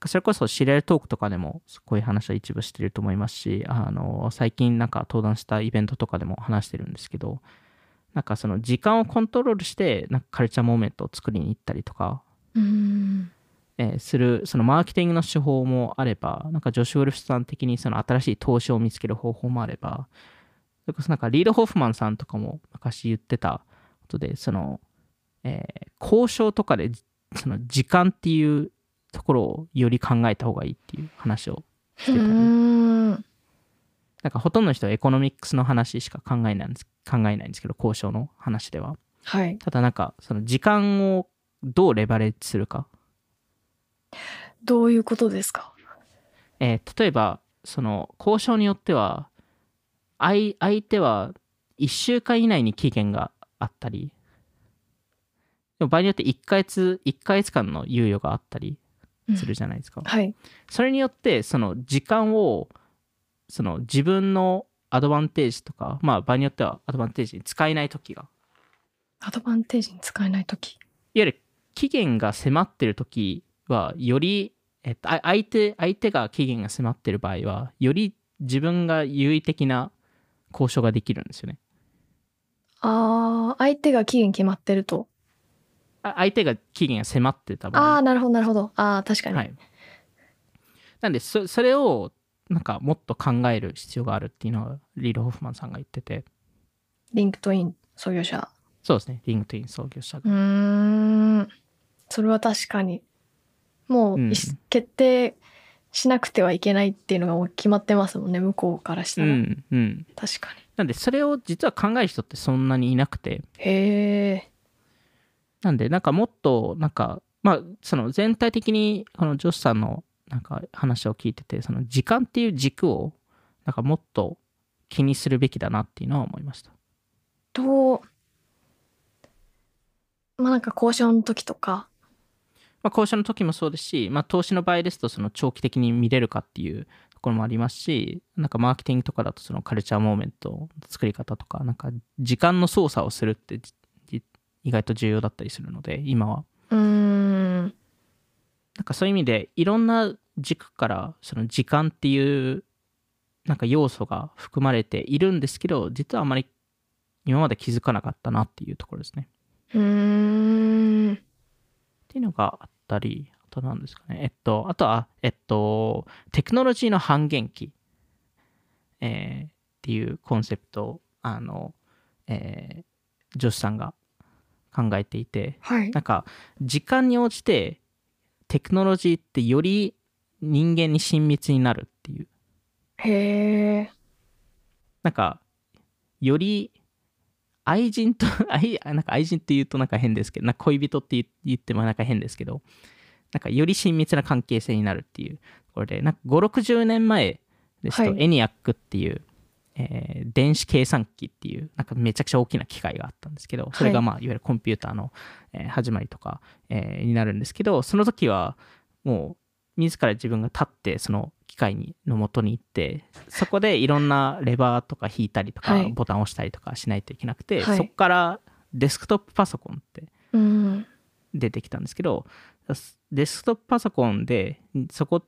かそれこそシリアルトークとかでもこういう話は一部してると思いますし、あの、最近なんか登壇したイベントとかでも話してるんですけど、なんかその時間をコントロールして、なんかカルチャーモーメントを作りに行ったりとか、うーん。えーする、そのマーケティングの手法もあれば、なんかジョシュ・ウルフさん的にその新しい投資を見つける方法もあれば、それこそなんかリード・ホフマンさんとかも昔言ってたことで、その、えー交渉とかでその時間っていうところをより考えた方がいいっていう話をしてたり、ん。なんかほとんどの人はエコノミックスの話しか考えないんです考えないんですけど、交渉の話では。はい。ただなんかその時間をどうレバレッジするか。どういうことですか？えー例えばその交渉によっては相相手は1週間以内に期限があったりでも場合によって1ヶ月1ヶ月間の猶予があったりするじゃないですか、はい。それによってその時間をその自分のアドバンテージとかまあ場合によってはアドバンテージに使えない時がアドバンテージに使えないとき。いわゆる期限が迫ってる時はより、えっと、あ相手相手が期限が迫ってる場合はより自分が優位的な交渉ができるんですよね。ああ、相手が期限決まってると。あ相手が期限が迫ってた場ああ、合。なるほど、なるほど。ああ、確かに。はい。なんでそそれをなんかもっと考える必要があるっていうのはリード・ホフマンさんが言っててリンクトイン創業者。そうですねリンクトイン創業者がうーん。それは確かに。もう、うん決定しなくてはいけないっていうのがもう決まってますもんね、向こうからしたら。うんうん確かなんでそれを実は考える人ってそんなにいなくてに。へえ。なんで、なんかもっと、なんか、まあ、その全体的に、このジョシさんのなんか話を聞いてて、その時間っていう軸を、なんかもっと気にするべきだなっていうのは思いました。どう、まあなんか交渉の時とか、まあ、交渉の時もそうですし、まあ、投資の場合ですと、その長期的に見れるかっていうところもありますし、なんかマーケティングとかだと、そのカルチャーモーメントの作り方とか、なんか時間の操作をするって意外と重要だったりするので、今は。うーん。なんかそういう意味でいろんな軸からその時間っていうなんか要素が含まれているんですけど実はあまり今まで気づかなかったなっていうところですね。うーん。っていうのがあったりあと何ですかね。えっとあとはえっとテクノロジーの半減期、えーっていうコンセプトをあの、えー、ジョシさんが考えていて。はい。なんか時間に応じてテクノロジーってより人間に親密になるっていう。へえ。なんかより愛人と 愛なんか愛人って言うとなんか変ですけどなんか恋人って言言ってもなんか変ですけどなんかより親密な関係性になるっていうところでなんか560年前ですと、はい。エニアックっていう、えー電子計算機っていう、なんかめちゃくちゃ大きな機械があったんですけど、それがまあ、いわゆるコンピューターの、えー始まりとか、えーになるんですけど、その時はもう、自ら自分が立って、その機械にの元に行って、そこでいろんなレバーとか引いたりとか、はい。ボタンを押したりとかしないといけなくて、はい。そこからデスクトップパソコンってうん。出てきたんですけどデスクトップパソコンでそこ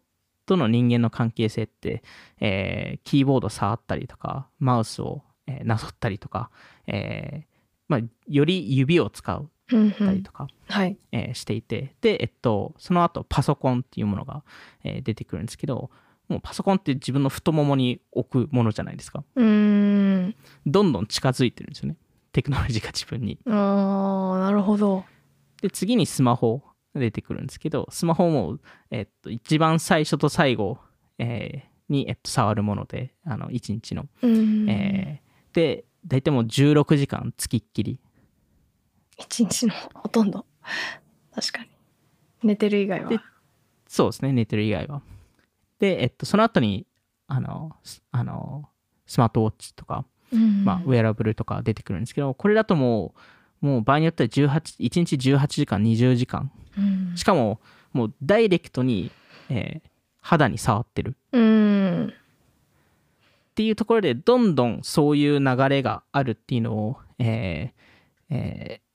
との人間の関係性って、えーキーボード触ったりとかマウスを、えーなぞったりとか、えーまあ、より指を使ううんうん。たりとか、はい。えーしていてで、えっと、その後パソコンっていうものが、えー出てくるんですけどもうパソコンって自分の太ももに置くものじゃないですか。うーん。どんどん近づいてるんですよね。テクノロジーが自分に。あーなるほど。で、次にスマホが出てくるんですけど、スマホも、えっと、一番最初と最後、えーに、えっと、触るもので、あの、1日の。うん。えーで、大体もう16時間つきっきり。一日のほとんど。確かに。寝てる以外は。でそうですね、寝てる以外は。で、えっと、その後に、あの、スあの、スマートウォッチとか、うん。まあ、ウェアラブルとか出てくるんですけど、これだともう、もう場合によっては18、1日18時間、20時間。うん。しかも、もうダイレクトに、えー肌に触ってる。うん。っていうところでどんどんそういう流れがあるっていうのを、えーえー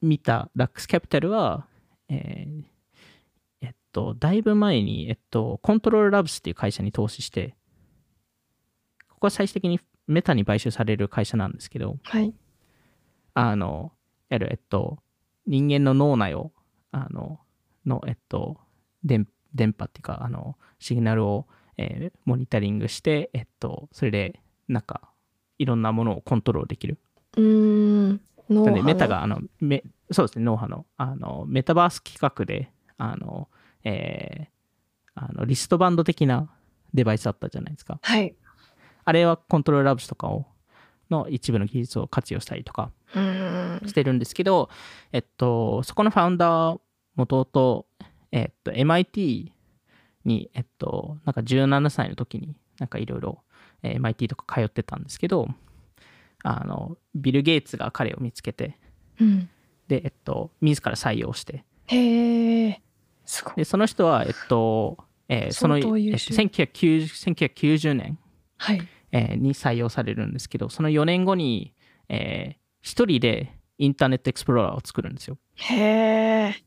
見たラックスキャピタルは、えーえっと、だいぶ前に、えっと、コントロールラブスっていう会社に投資して、ここは最終的にメタに買収される会社なんですけど、はいあの、いわゆる、えっと、人間の脳内を、あの、の、えっと、電電波っていうか、あの、シグナルを、えーモニタリングして、えっと、それで、なんか、いろんなものをコントロールできる。うん脳なんで、メタが、あの、めそうですね、脳波の、あの、メタバース企画で、あの、えーあの、リストバンド的なデバイスあったじゃないですか。はい。あれはコントロールラブスとかを、の一部の技術を活用したりとか、うんしてるんですけど、えっと、そこのファウンダー、元々、えっと、MIT に、えっと、なんか17歳の時に、なんかいろいろ、えー MIT とか通ってたんですけど、あの、ビル・ゲイツが彼を見つけて、うん。で、えっと、自ら採用して、へえすごい。で、その人は、えっと、えーその、えっと相当優秀1990 1990年、はい。えーに採用されるんですけど、その4年後に、えー一人でインターネットエクスプローラーを作るんですよ。へえ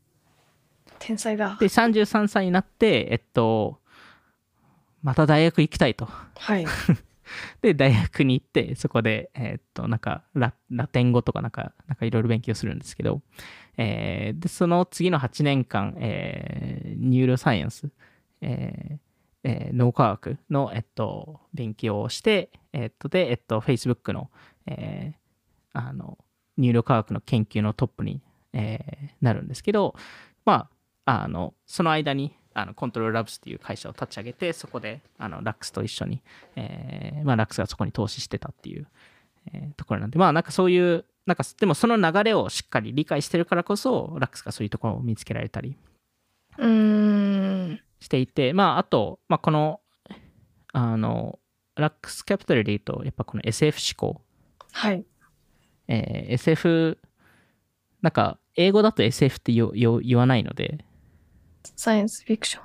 天才だ。で、33歳になって、えっと、また大学行きたいと。はい で、大学に行って、そこで、えっと、なんかラ、ラテン語とかなんか、なんかいろいろ勉強するんですけど、えーで、その次の8年間、えーニューロサイエンス、えーえー脳科学の、えっと、勉強をして、えっと、で、えっと、Facebook の、えーあの、ニューロ科学の研究のトップに、えーなるんですけど、まあ、あの、その間に、あのコントロールラブスっていう会社を立ち上げて、そこであのラックスと一緒に、えーまあ、ラックスがそこに投資してたっていう、えーところなんで、まあなんかそういう、なんかでもその流れをしっかり理解してるからこそ、ラックスがそういうところを見つけられたりうん。していて、まああと、まあこの、あの、ラックスキャピタルで言うと、やっぱこの SF 思考、はい。えー SF、なんか英語だと SF って言わないので、サイエンスフィクション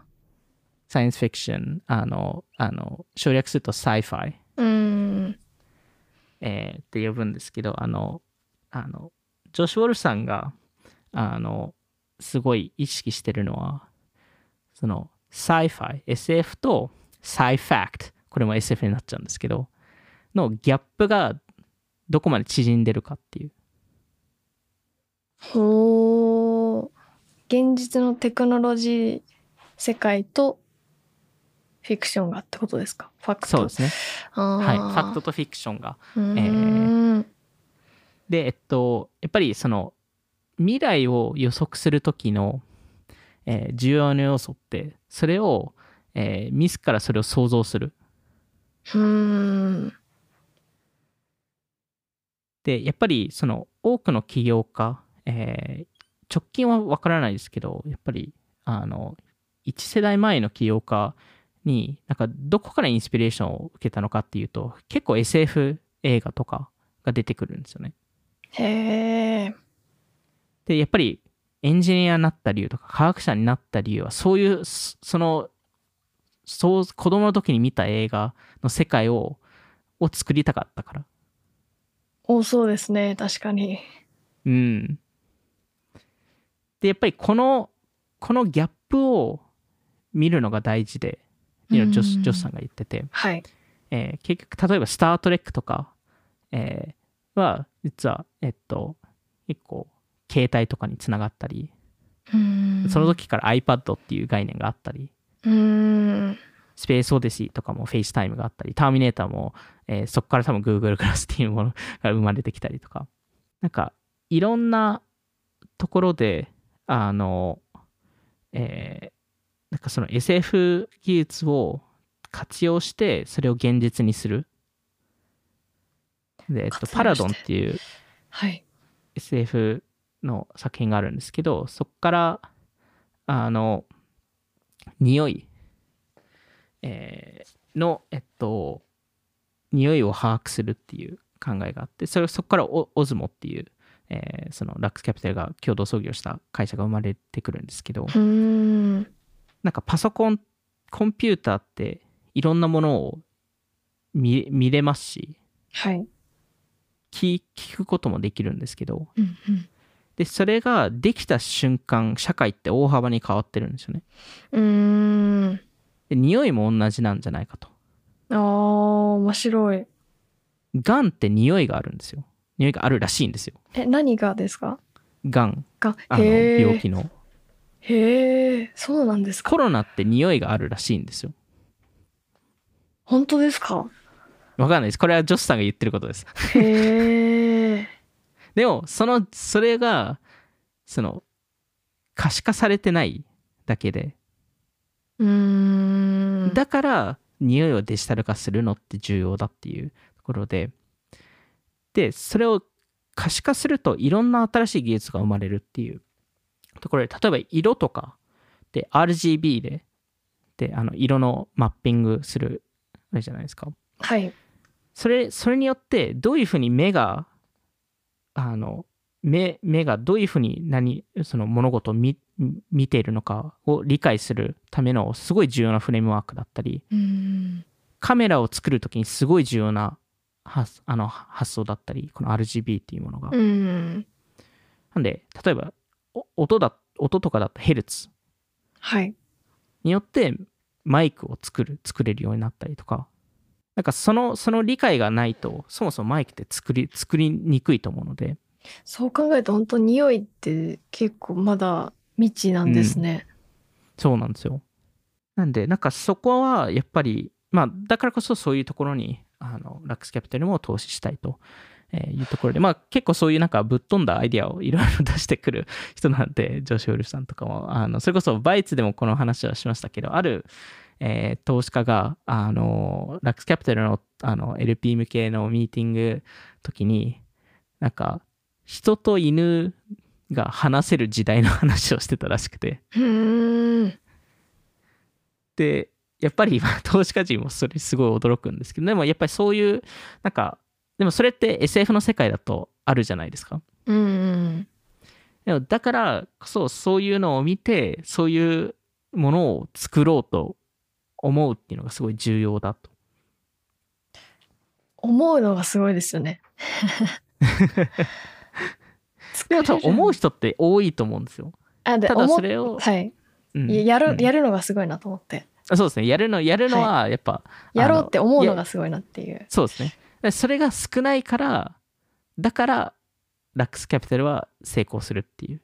サイエンスフィクション、あの、あの省略すると Sci-Fi、うん。えーって呼ぶんですけど、あの、あの、ジョシュ・ウォルフさんが、あの、すごい意識してるのは、その、Sci-Fi、SF と Sci-Fact、これも SF になっちゃうんですけど、のギャップがどこまで縮んでるかっていう。ほう現実のテクノロジー世界とフィクションがってことですか？ファクト。そうですね。ははい。ファクトとフィクションが。うーん。で、えっと、やっぱりその未来を予測するときの、えー重要な要素って、それを、えー自らそれを想像する。うーん。で、やっぱりその多くの起業家、えー直近はわからないですけど、やっぱりあの1世代前の起業家に、なんかどこからインスピレーションを受けたのかっていうと、結構 SF 映画とかが出てくるんですよね。へえ。で、やっぱりエンジニアになった理由とか科学者になった理由は、そういう、その、そう、子供の時に見た映画の世界を、を作りたかったから。多そうですね、確かに。うん。で、やっぱりこの、このギャップを見るのが大事で、ジョスジョスさんが言ってて、はい。えー、結局、例えば、スター・トレックとか、えー、は、実は、えっと、結構、携帯とかにつながったり、その時から iPad っていう概念があったり、スペースオデシーとかも FaceTime があったり、ターミネーターも、えー、そこから多分 Google グラスっていうものが生まれてきたりとか、なんか、いろんなところで、あの、えー、なんかその SF 技術を活用して、それを現実にする。で、えっと、パラドンっていう、はい。SF の作品があるんですけど、そこから、あの、匂い、えー、の、えっと、匂いを把握するっていう考えがあって、それそこからオズモっていう、えー、そのラックスキャピタルが共同創業した会社が生まれてくるんですけど、なんかパソコン、コンピューターっていろんなものを見見れますし、はい、聞聞くこともできるんですけど、うんうん、で、それができた瞬間、社会って大幅に変わってるんですよね。うーん。で、匂いも同じなんじゃないかと。ああ、面白い。がんって匂いがあるんですよ。匂いがあるらしいんですよ。え、何がですか？がん。があの病気の。へえ、そうなんですか？コロナって匂いがあるらしいんですよ。本当ですか？わかんないです。これはジョスさんが言ってることです。へえ。でも、その、それが、その、可視化されてないだけで。うん。だから、匂いをデジタル化するのって重要だっていうところで、で、それを可視化するといろんな新しい技術が生まれるっていうところで、例えば色とかで RGB で、で、あの、色のマッピングする、あれじゃないですか。はい。それ、それによってどういうふうに目があの目目がどういうふうに何その物事を見見ているのかを理解するためのすごい重要なフレームワークだったり、カメラを作る時にすごい重要な発あの発想だったりこの RGB っていうものが。なんで例えば音だ音とかだったヘルツによってマイクを作る作れるようになったりとかなんかその、その理解がないと、そもそもマイクって作り、作りにくいと思うので。そう考えると本当匂いって結構まだ未知なんですね、うん、そうなんですよ。なんで、なんかそこはやっぱり、まあ、だからこそそういうところに、あの、ラックスキャピタルも投資したいと。えいうところで、まあ結構そういうなんかぶっ飛んだアイディアをいろいろ出してくる人なんで、ジョシュ・ウルフさんとかも、あの、それこそバイツでもこの話はしましたけど、ある、えー、投資家が、あの、ラックスキャピタルのあの LP 向けのミーティング時に、なんか、人と犬が話せる時代の話をしてたらしくて。で、やっぱり投資家陣もそれすごい驚くんですけど、でもやっぱりそういう、なんか、でもそれって SF の世界だとあるじゃないですか。うん、でもだからこそそういうのを見て、そういうものを作ろうと思うっていうのがすごい重要だと。思うのがすごいですよね。でも多分思う人って多いと思うんですよ。あでただそれを、はい、うん、やる、やるのがすごいなと思って。そうですね。やるの、やるのはやっぱ、はい、やろうって思うのがすごいなっていう。そうですね。それが少ないから、だから、ラックスキャピタルは成功するっていう。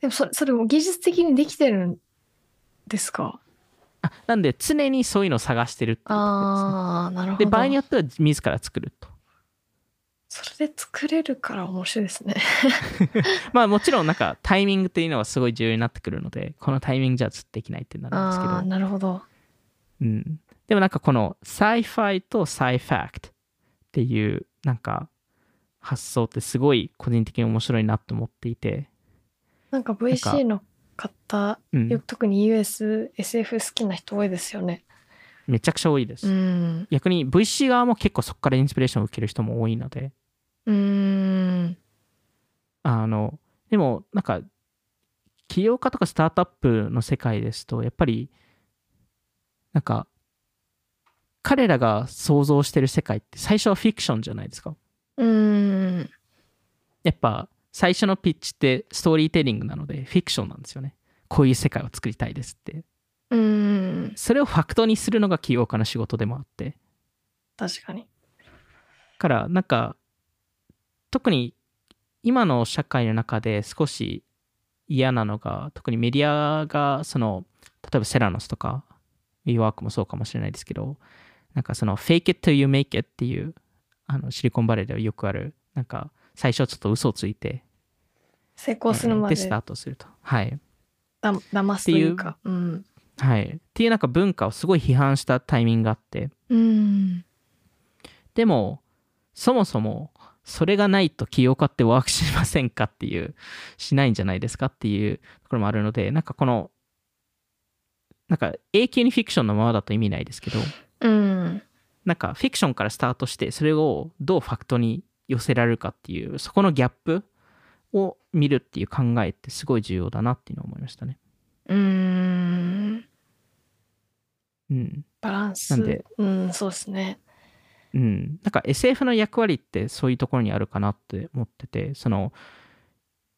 でもそれ、それも技術的にできてるんですか？あなんで常にそういうのを探してるっていうことです、ね、ああなるほどで場合によっては自ら作るとそれで作れるから面白いですね。まあもちろんなんかタイミングっていうのはすごい重要になってくるのでこのタイミングじゃできないってなるんですけど。なるほど、うん、でもなんかこの sci-fi と sci-fact っていうなんか発想ってすごい個人的に面白いなと思っていて。なんか VC の方、うん、特に US、SF 好きな人多いですよね。めちゃくちゃ多いです。うん。逆に VC 側も結構そこからインスピレーションを受ける人も多いので、うんあの、でもなんか、起業家とかスタートアップの世界ですと、やっぱり、なんか、彼らが想像してる世界って最初はフィクションじゃないですか。うんやっぱ最初のピッチってストーリーテリングなのでフィクションなんですよね。こういう世界を作りたいですって。うんそれをファクトにするのが起業家の仕事でもあって。確かにから、なんか、特に今の社会の中で少し嫌なのが、特にメディアが、その、例えばセラノスとか、WeWork ワークもそうかもしれないですけど、なんかその fake it till you make it っていう、あのシリコンバレーではよくある、なんか最初ちょっと嘘をついて、成功するまででスタートすると。はい。だ騙すというかうんはい。っていうなんか文化をすごい批判したタイミングがあって、うんでも、そもそも、それがないと起業家ってワークしませんかっていう、しないんじゃないですかっていうところもあるので、なんかこの、なんか永久にフィクションのままだと意味ないですけど、うん。なんかフィクションからスタートして、それをどうファクトに寄せられるかっていう、そこのギャップを見るっていう考えってすごい重要だなっていうのを思いましたね。うん。うん。バランス。なんで。うんそうですねうん、なんか SF の役割ってそういうところにあるかなって思っててその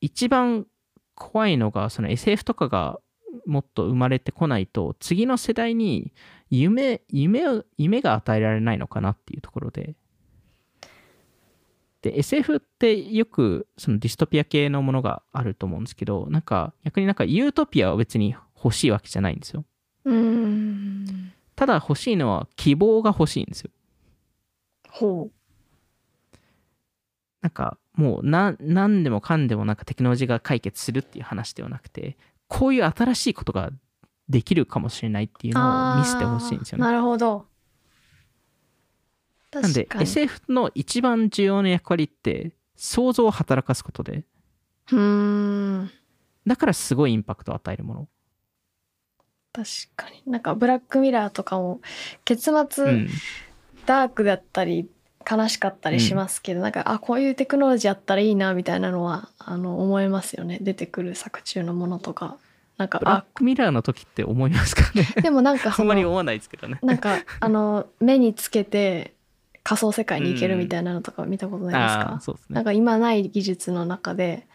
一番怖いのがその SF とかがもっと生まれてこないと次の世代に夢夢を夢が与えられないのかなっていうところで。で SF ってよくそのディストピア系のものがあると思うんですけどなんか逆になんかユートピアは別に欲しいわけじゃないんですよ。うん。ただ欲しいのは希望が欲しいんですよほなんかもうな何でもかんでもなんかテクノロジーが解決するっていう話ではなくてこういう新しいことができるかもしれないっていううのを見せてほしいんですよね。なるほど。なんで SF の一番重要な役割って想像を働かすことでうん。だからすごいインパクトを与えるもの。確かに。なんかブラックミラーとかも結末、うん、ダークだったり悲しかったりしますけど、なんかあこういうテクノロジーあったらいいなみたいなのはあの思いますよね。出てくる作中のものとか。なんかブラッあクミラーの時って思いますかね？でもなんか あんまり思わないですけどね。なんかあの目につけて仮想世界に行けるみたいなのとか見たことないですか、うですね。なんか今ない技術の中で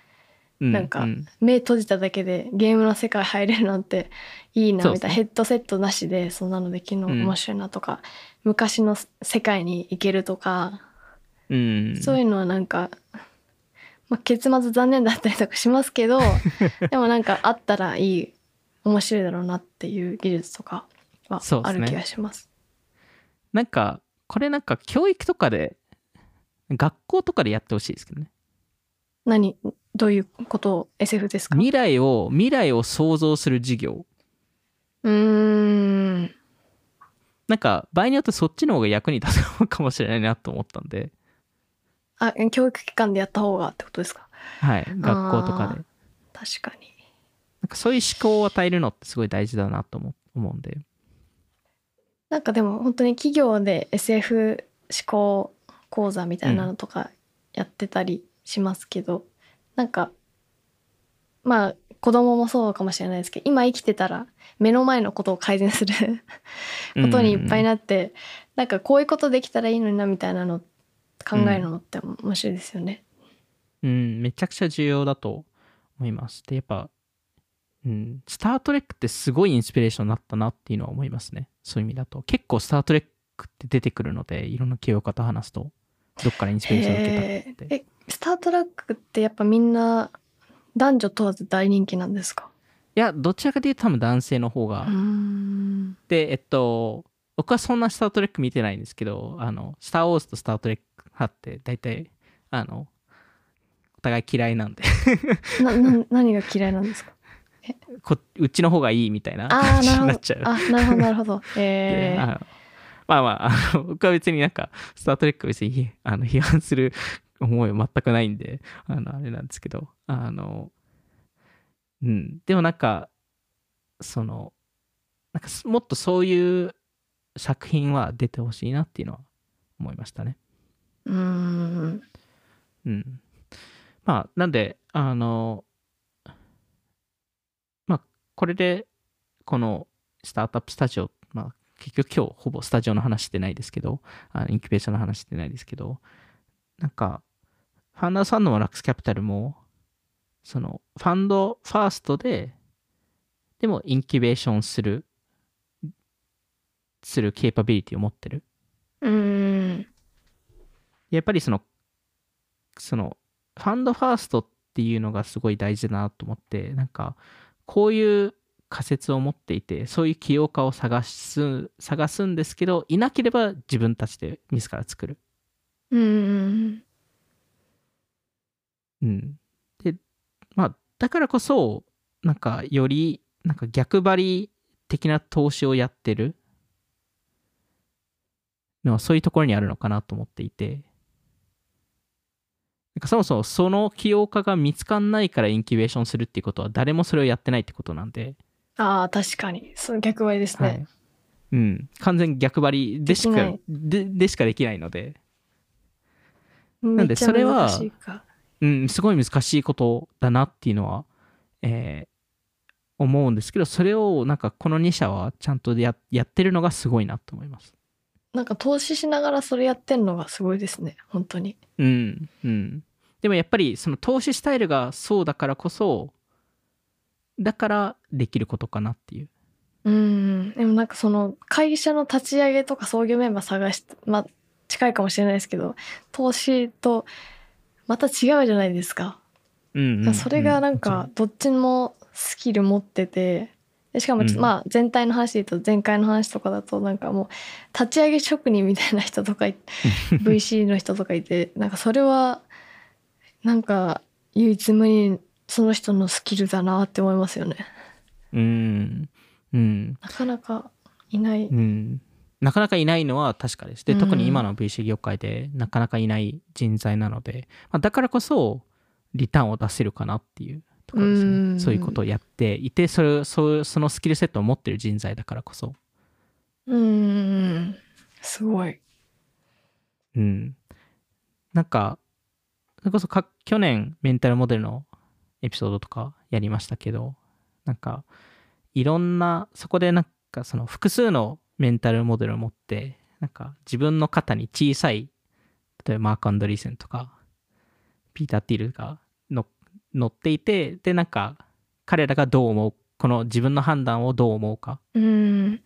うなんかうん。目閉じただけでゲームの世界入れるなんていいなみたいな、ヘッドセットなしでそんなのできるのうん。面白いなとか、昔の世界に行けるとか、うん、そういうのはなんか、まあ、結末残念だったりとかしますけど でもなんかあったらいい面白いだろうなっていう技術とかはある気がします。なんかこれなんか教育とかで学校とかでやってほしいですけどね。何？どういうこと？を SF ですか？未来を未来を想像する授業。うーんなんか場合によってそっちの方が役に立つかもしれないなと思ったんで、あ教育機関でやった方がってことですか？はい、学校とかで。確かに。なんかそういう思考を与えるのってすごい大事だなと思思うんで。なんかでも本当に企業で SF 思考講座みたいなのとかやってたりしますけど、なんかまあ子供もそうかもしれないですけど今生きてたら目の前のことを改善することにいっぱいななって、なんかこういうことできたらいいのになみたいなの考えるのって面白いですよね。うんめちゃくちゃ重要だと思いますでやっぱうん、スター・トレックってすごいインスピレーションになったなっていうのは思いますね。そういう意味だと。結構スター・トレックって出てくるので、いろんな起業家と話すと、どっからインスピレーションを受けたへって。ーえスター・トレックってやっぱみんな男女問わず大人気なんですか？いや、どちらかというと多分男性の方が。で、えっと、僕はそんなスター・トレック見てないんですけど、あの、スター・ウォーズとスター・トレック派って大体、あの、お互い嫌いなんで。なな何が嫌いなんですか？こ、うちの方がいいみたいなあ感じになっちゃう。あなるほどなるほど。でえー、あまあまあ、あの僕は別になんか、スター・トレックを別にひあの批判する思いは全くないんで、あの、あれなんですけど、あの、うん、でもなんか、その、なんかすもっとそういう、作品は出てほしいなっていうのは思いましたね。うーん。うん。まあ、なんで、あの、まあ、これで、このスタートアップスタジオ、まあ、結局今日ほぼスタジオの話してないですけど、あのインキュベーションの話してないですけど、なんか、ファンダーさんのラックスキャピタルも、その、ファンドファーストで、でもインキュベーションする、するケーパビリティを持ってる。うーん。やっぱりその、その、ファンドファーストっていうのがすごい大事だなと思って、なんか、こういう仮説を持っていて、そういう起業家を探す、探すんですけど、いなければ自分たちで自ら作る。うーん。うん。で、まあ、だからこそ、なんか、より、なんか逆張り的な投資をやってるのはそういうところにあるのかなと思っていて、なんかそもそもその起業家が見つかんないからインキュベーションするっていうことは誰もそれをやってないってことなんで、ああ、確かに。そう、逆張りですね。はい。うん。完全に逆張りでしかでででしかできないので、めっちゃでそれは難しいかうん、すごい難しいことだなっていうのは、えー思うんですけど、それをなんかこの2社はちゃんとややってるのがすごいなと思います。なんか投資しながらそれやってんのがすごいですね。本当に。うん、うん。でもやっぱりその投資スタイルがそうだからこそ、だからできることかなっていう。うん。でもなんかその会社の立ち上げとか創業メンバー探して、まあ近いかもしれないですけど、投資とまた違うじゃないですか。うんうんうんそれがなんかどっちもスキル持ってて、でしかもちょっとうんまあ全体の話で言うと前回の話とかだとなんかもう立ち上げ職人みたいな人とかい VC の人とかいてなんかそれはなんか唯一無二その人のスキルだなって思いますよね。うん、うん、なかなかいない。うん。なかなかいないのは確かです。で、うん特に今の VC 業界でなかなかいない人材なので、まあ、だからこそリターンを出せるかなっていうところですうんね。そういうことをやっていて、それそうそのスキルセットを持ってる人材だからこそ。うーん。すごい。うん。なんか、それこそか去年メンタルモデルのエピソードとかやりましたけど、なんか、いろんな、そこでなんかその複数のメンタルモデルを持って、なんか自分の肩に小さい、例えばマーク・アンドリーセンとか、ピーター・ティールがの乗っていて、で、なんか、彼らがどう思う、この自分の判断をどう思うか。っ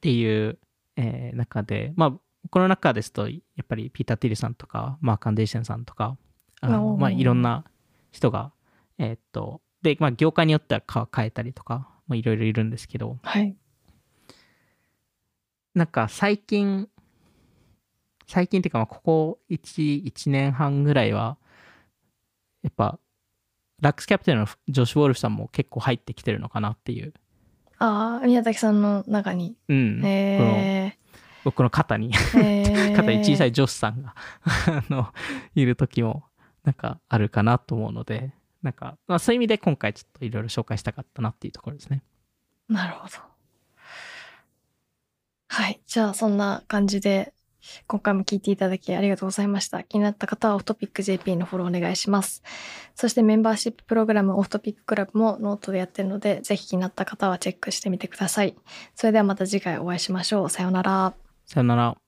ていう、えー中で、まあ、この中ですと、やっぱりピーター・ティルさんとか、マーク・アンデーションさんとか、あのまあ、いろんな人が、えーっと、で、まあ、業界によってはか変えたりとか、まあ、いろいろいるんですけど、はい。なんか最近、最近っていうか、まあここ1、1年半ぐらいは、やっぱ、ラックスキャプテンのジョシュ・ウォルフさんも結構入ってきてるのかなっていう。ああ、宮崎さんの中に。うん。このへ僕の肩に。肩に小さいジョスさんがあのいる時もなんかあるかなと思うのでなんか、まあ、そういう意味で今回ちょっといろいろ紹介したかったなっていうところですね。なるほど。はい。じゃあ、そんな感じで、今回も聞いていただきありがとうございました。気になった方はオフトピック JP のフォローお願いします。そしてメンバーシッププログラムオフトピッククラブもノートでやってるので、ぜひ気になった方はチェックしてみてください。それではまた次回お会いしましょう。さようなら。さよなら。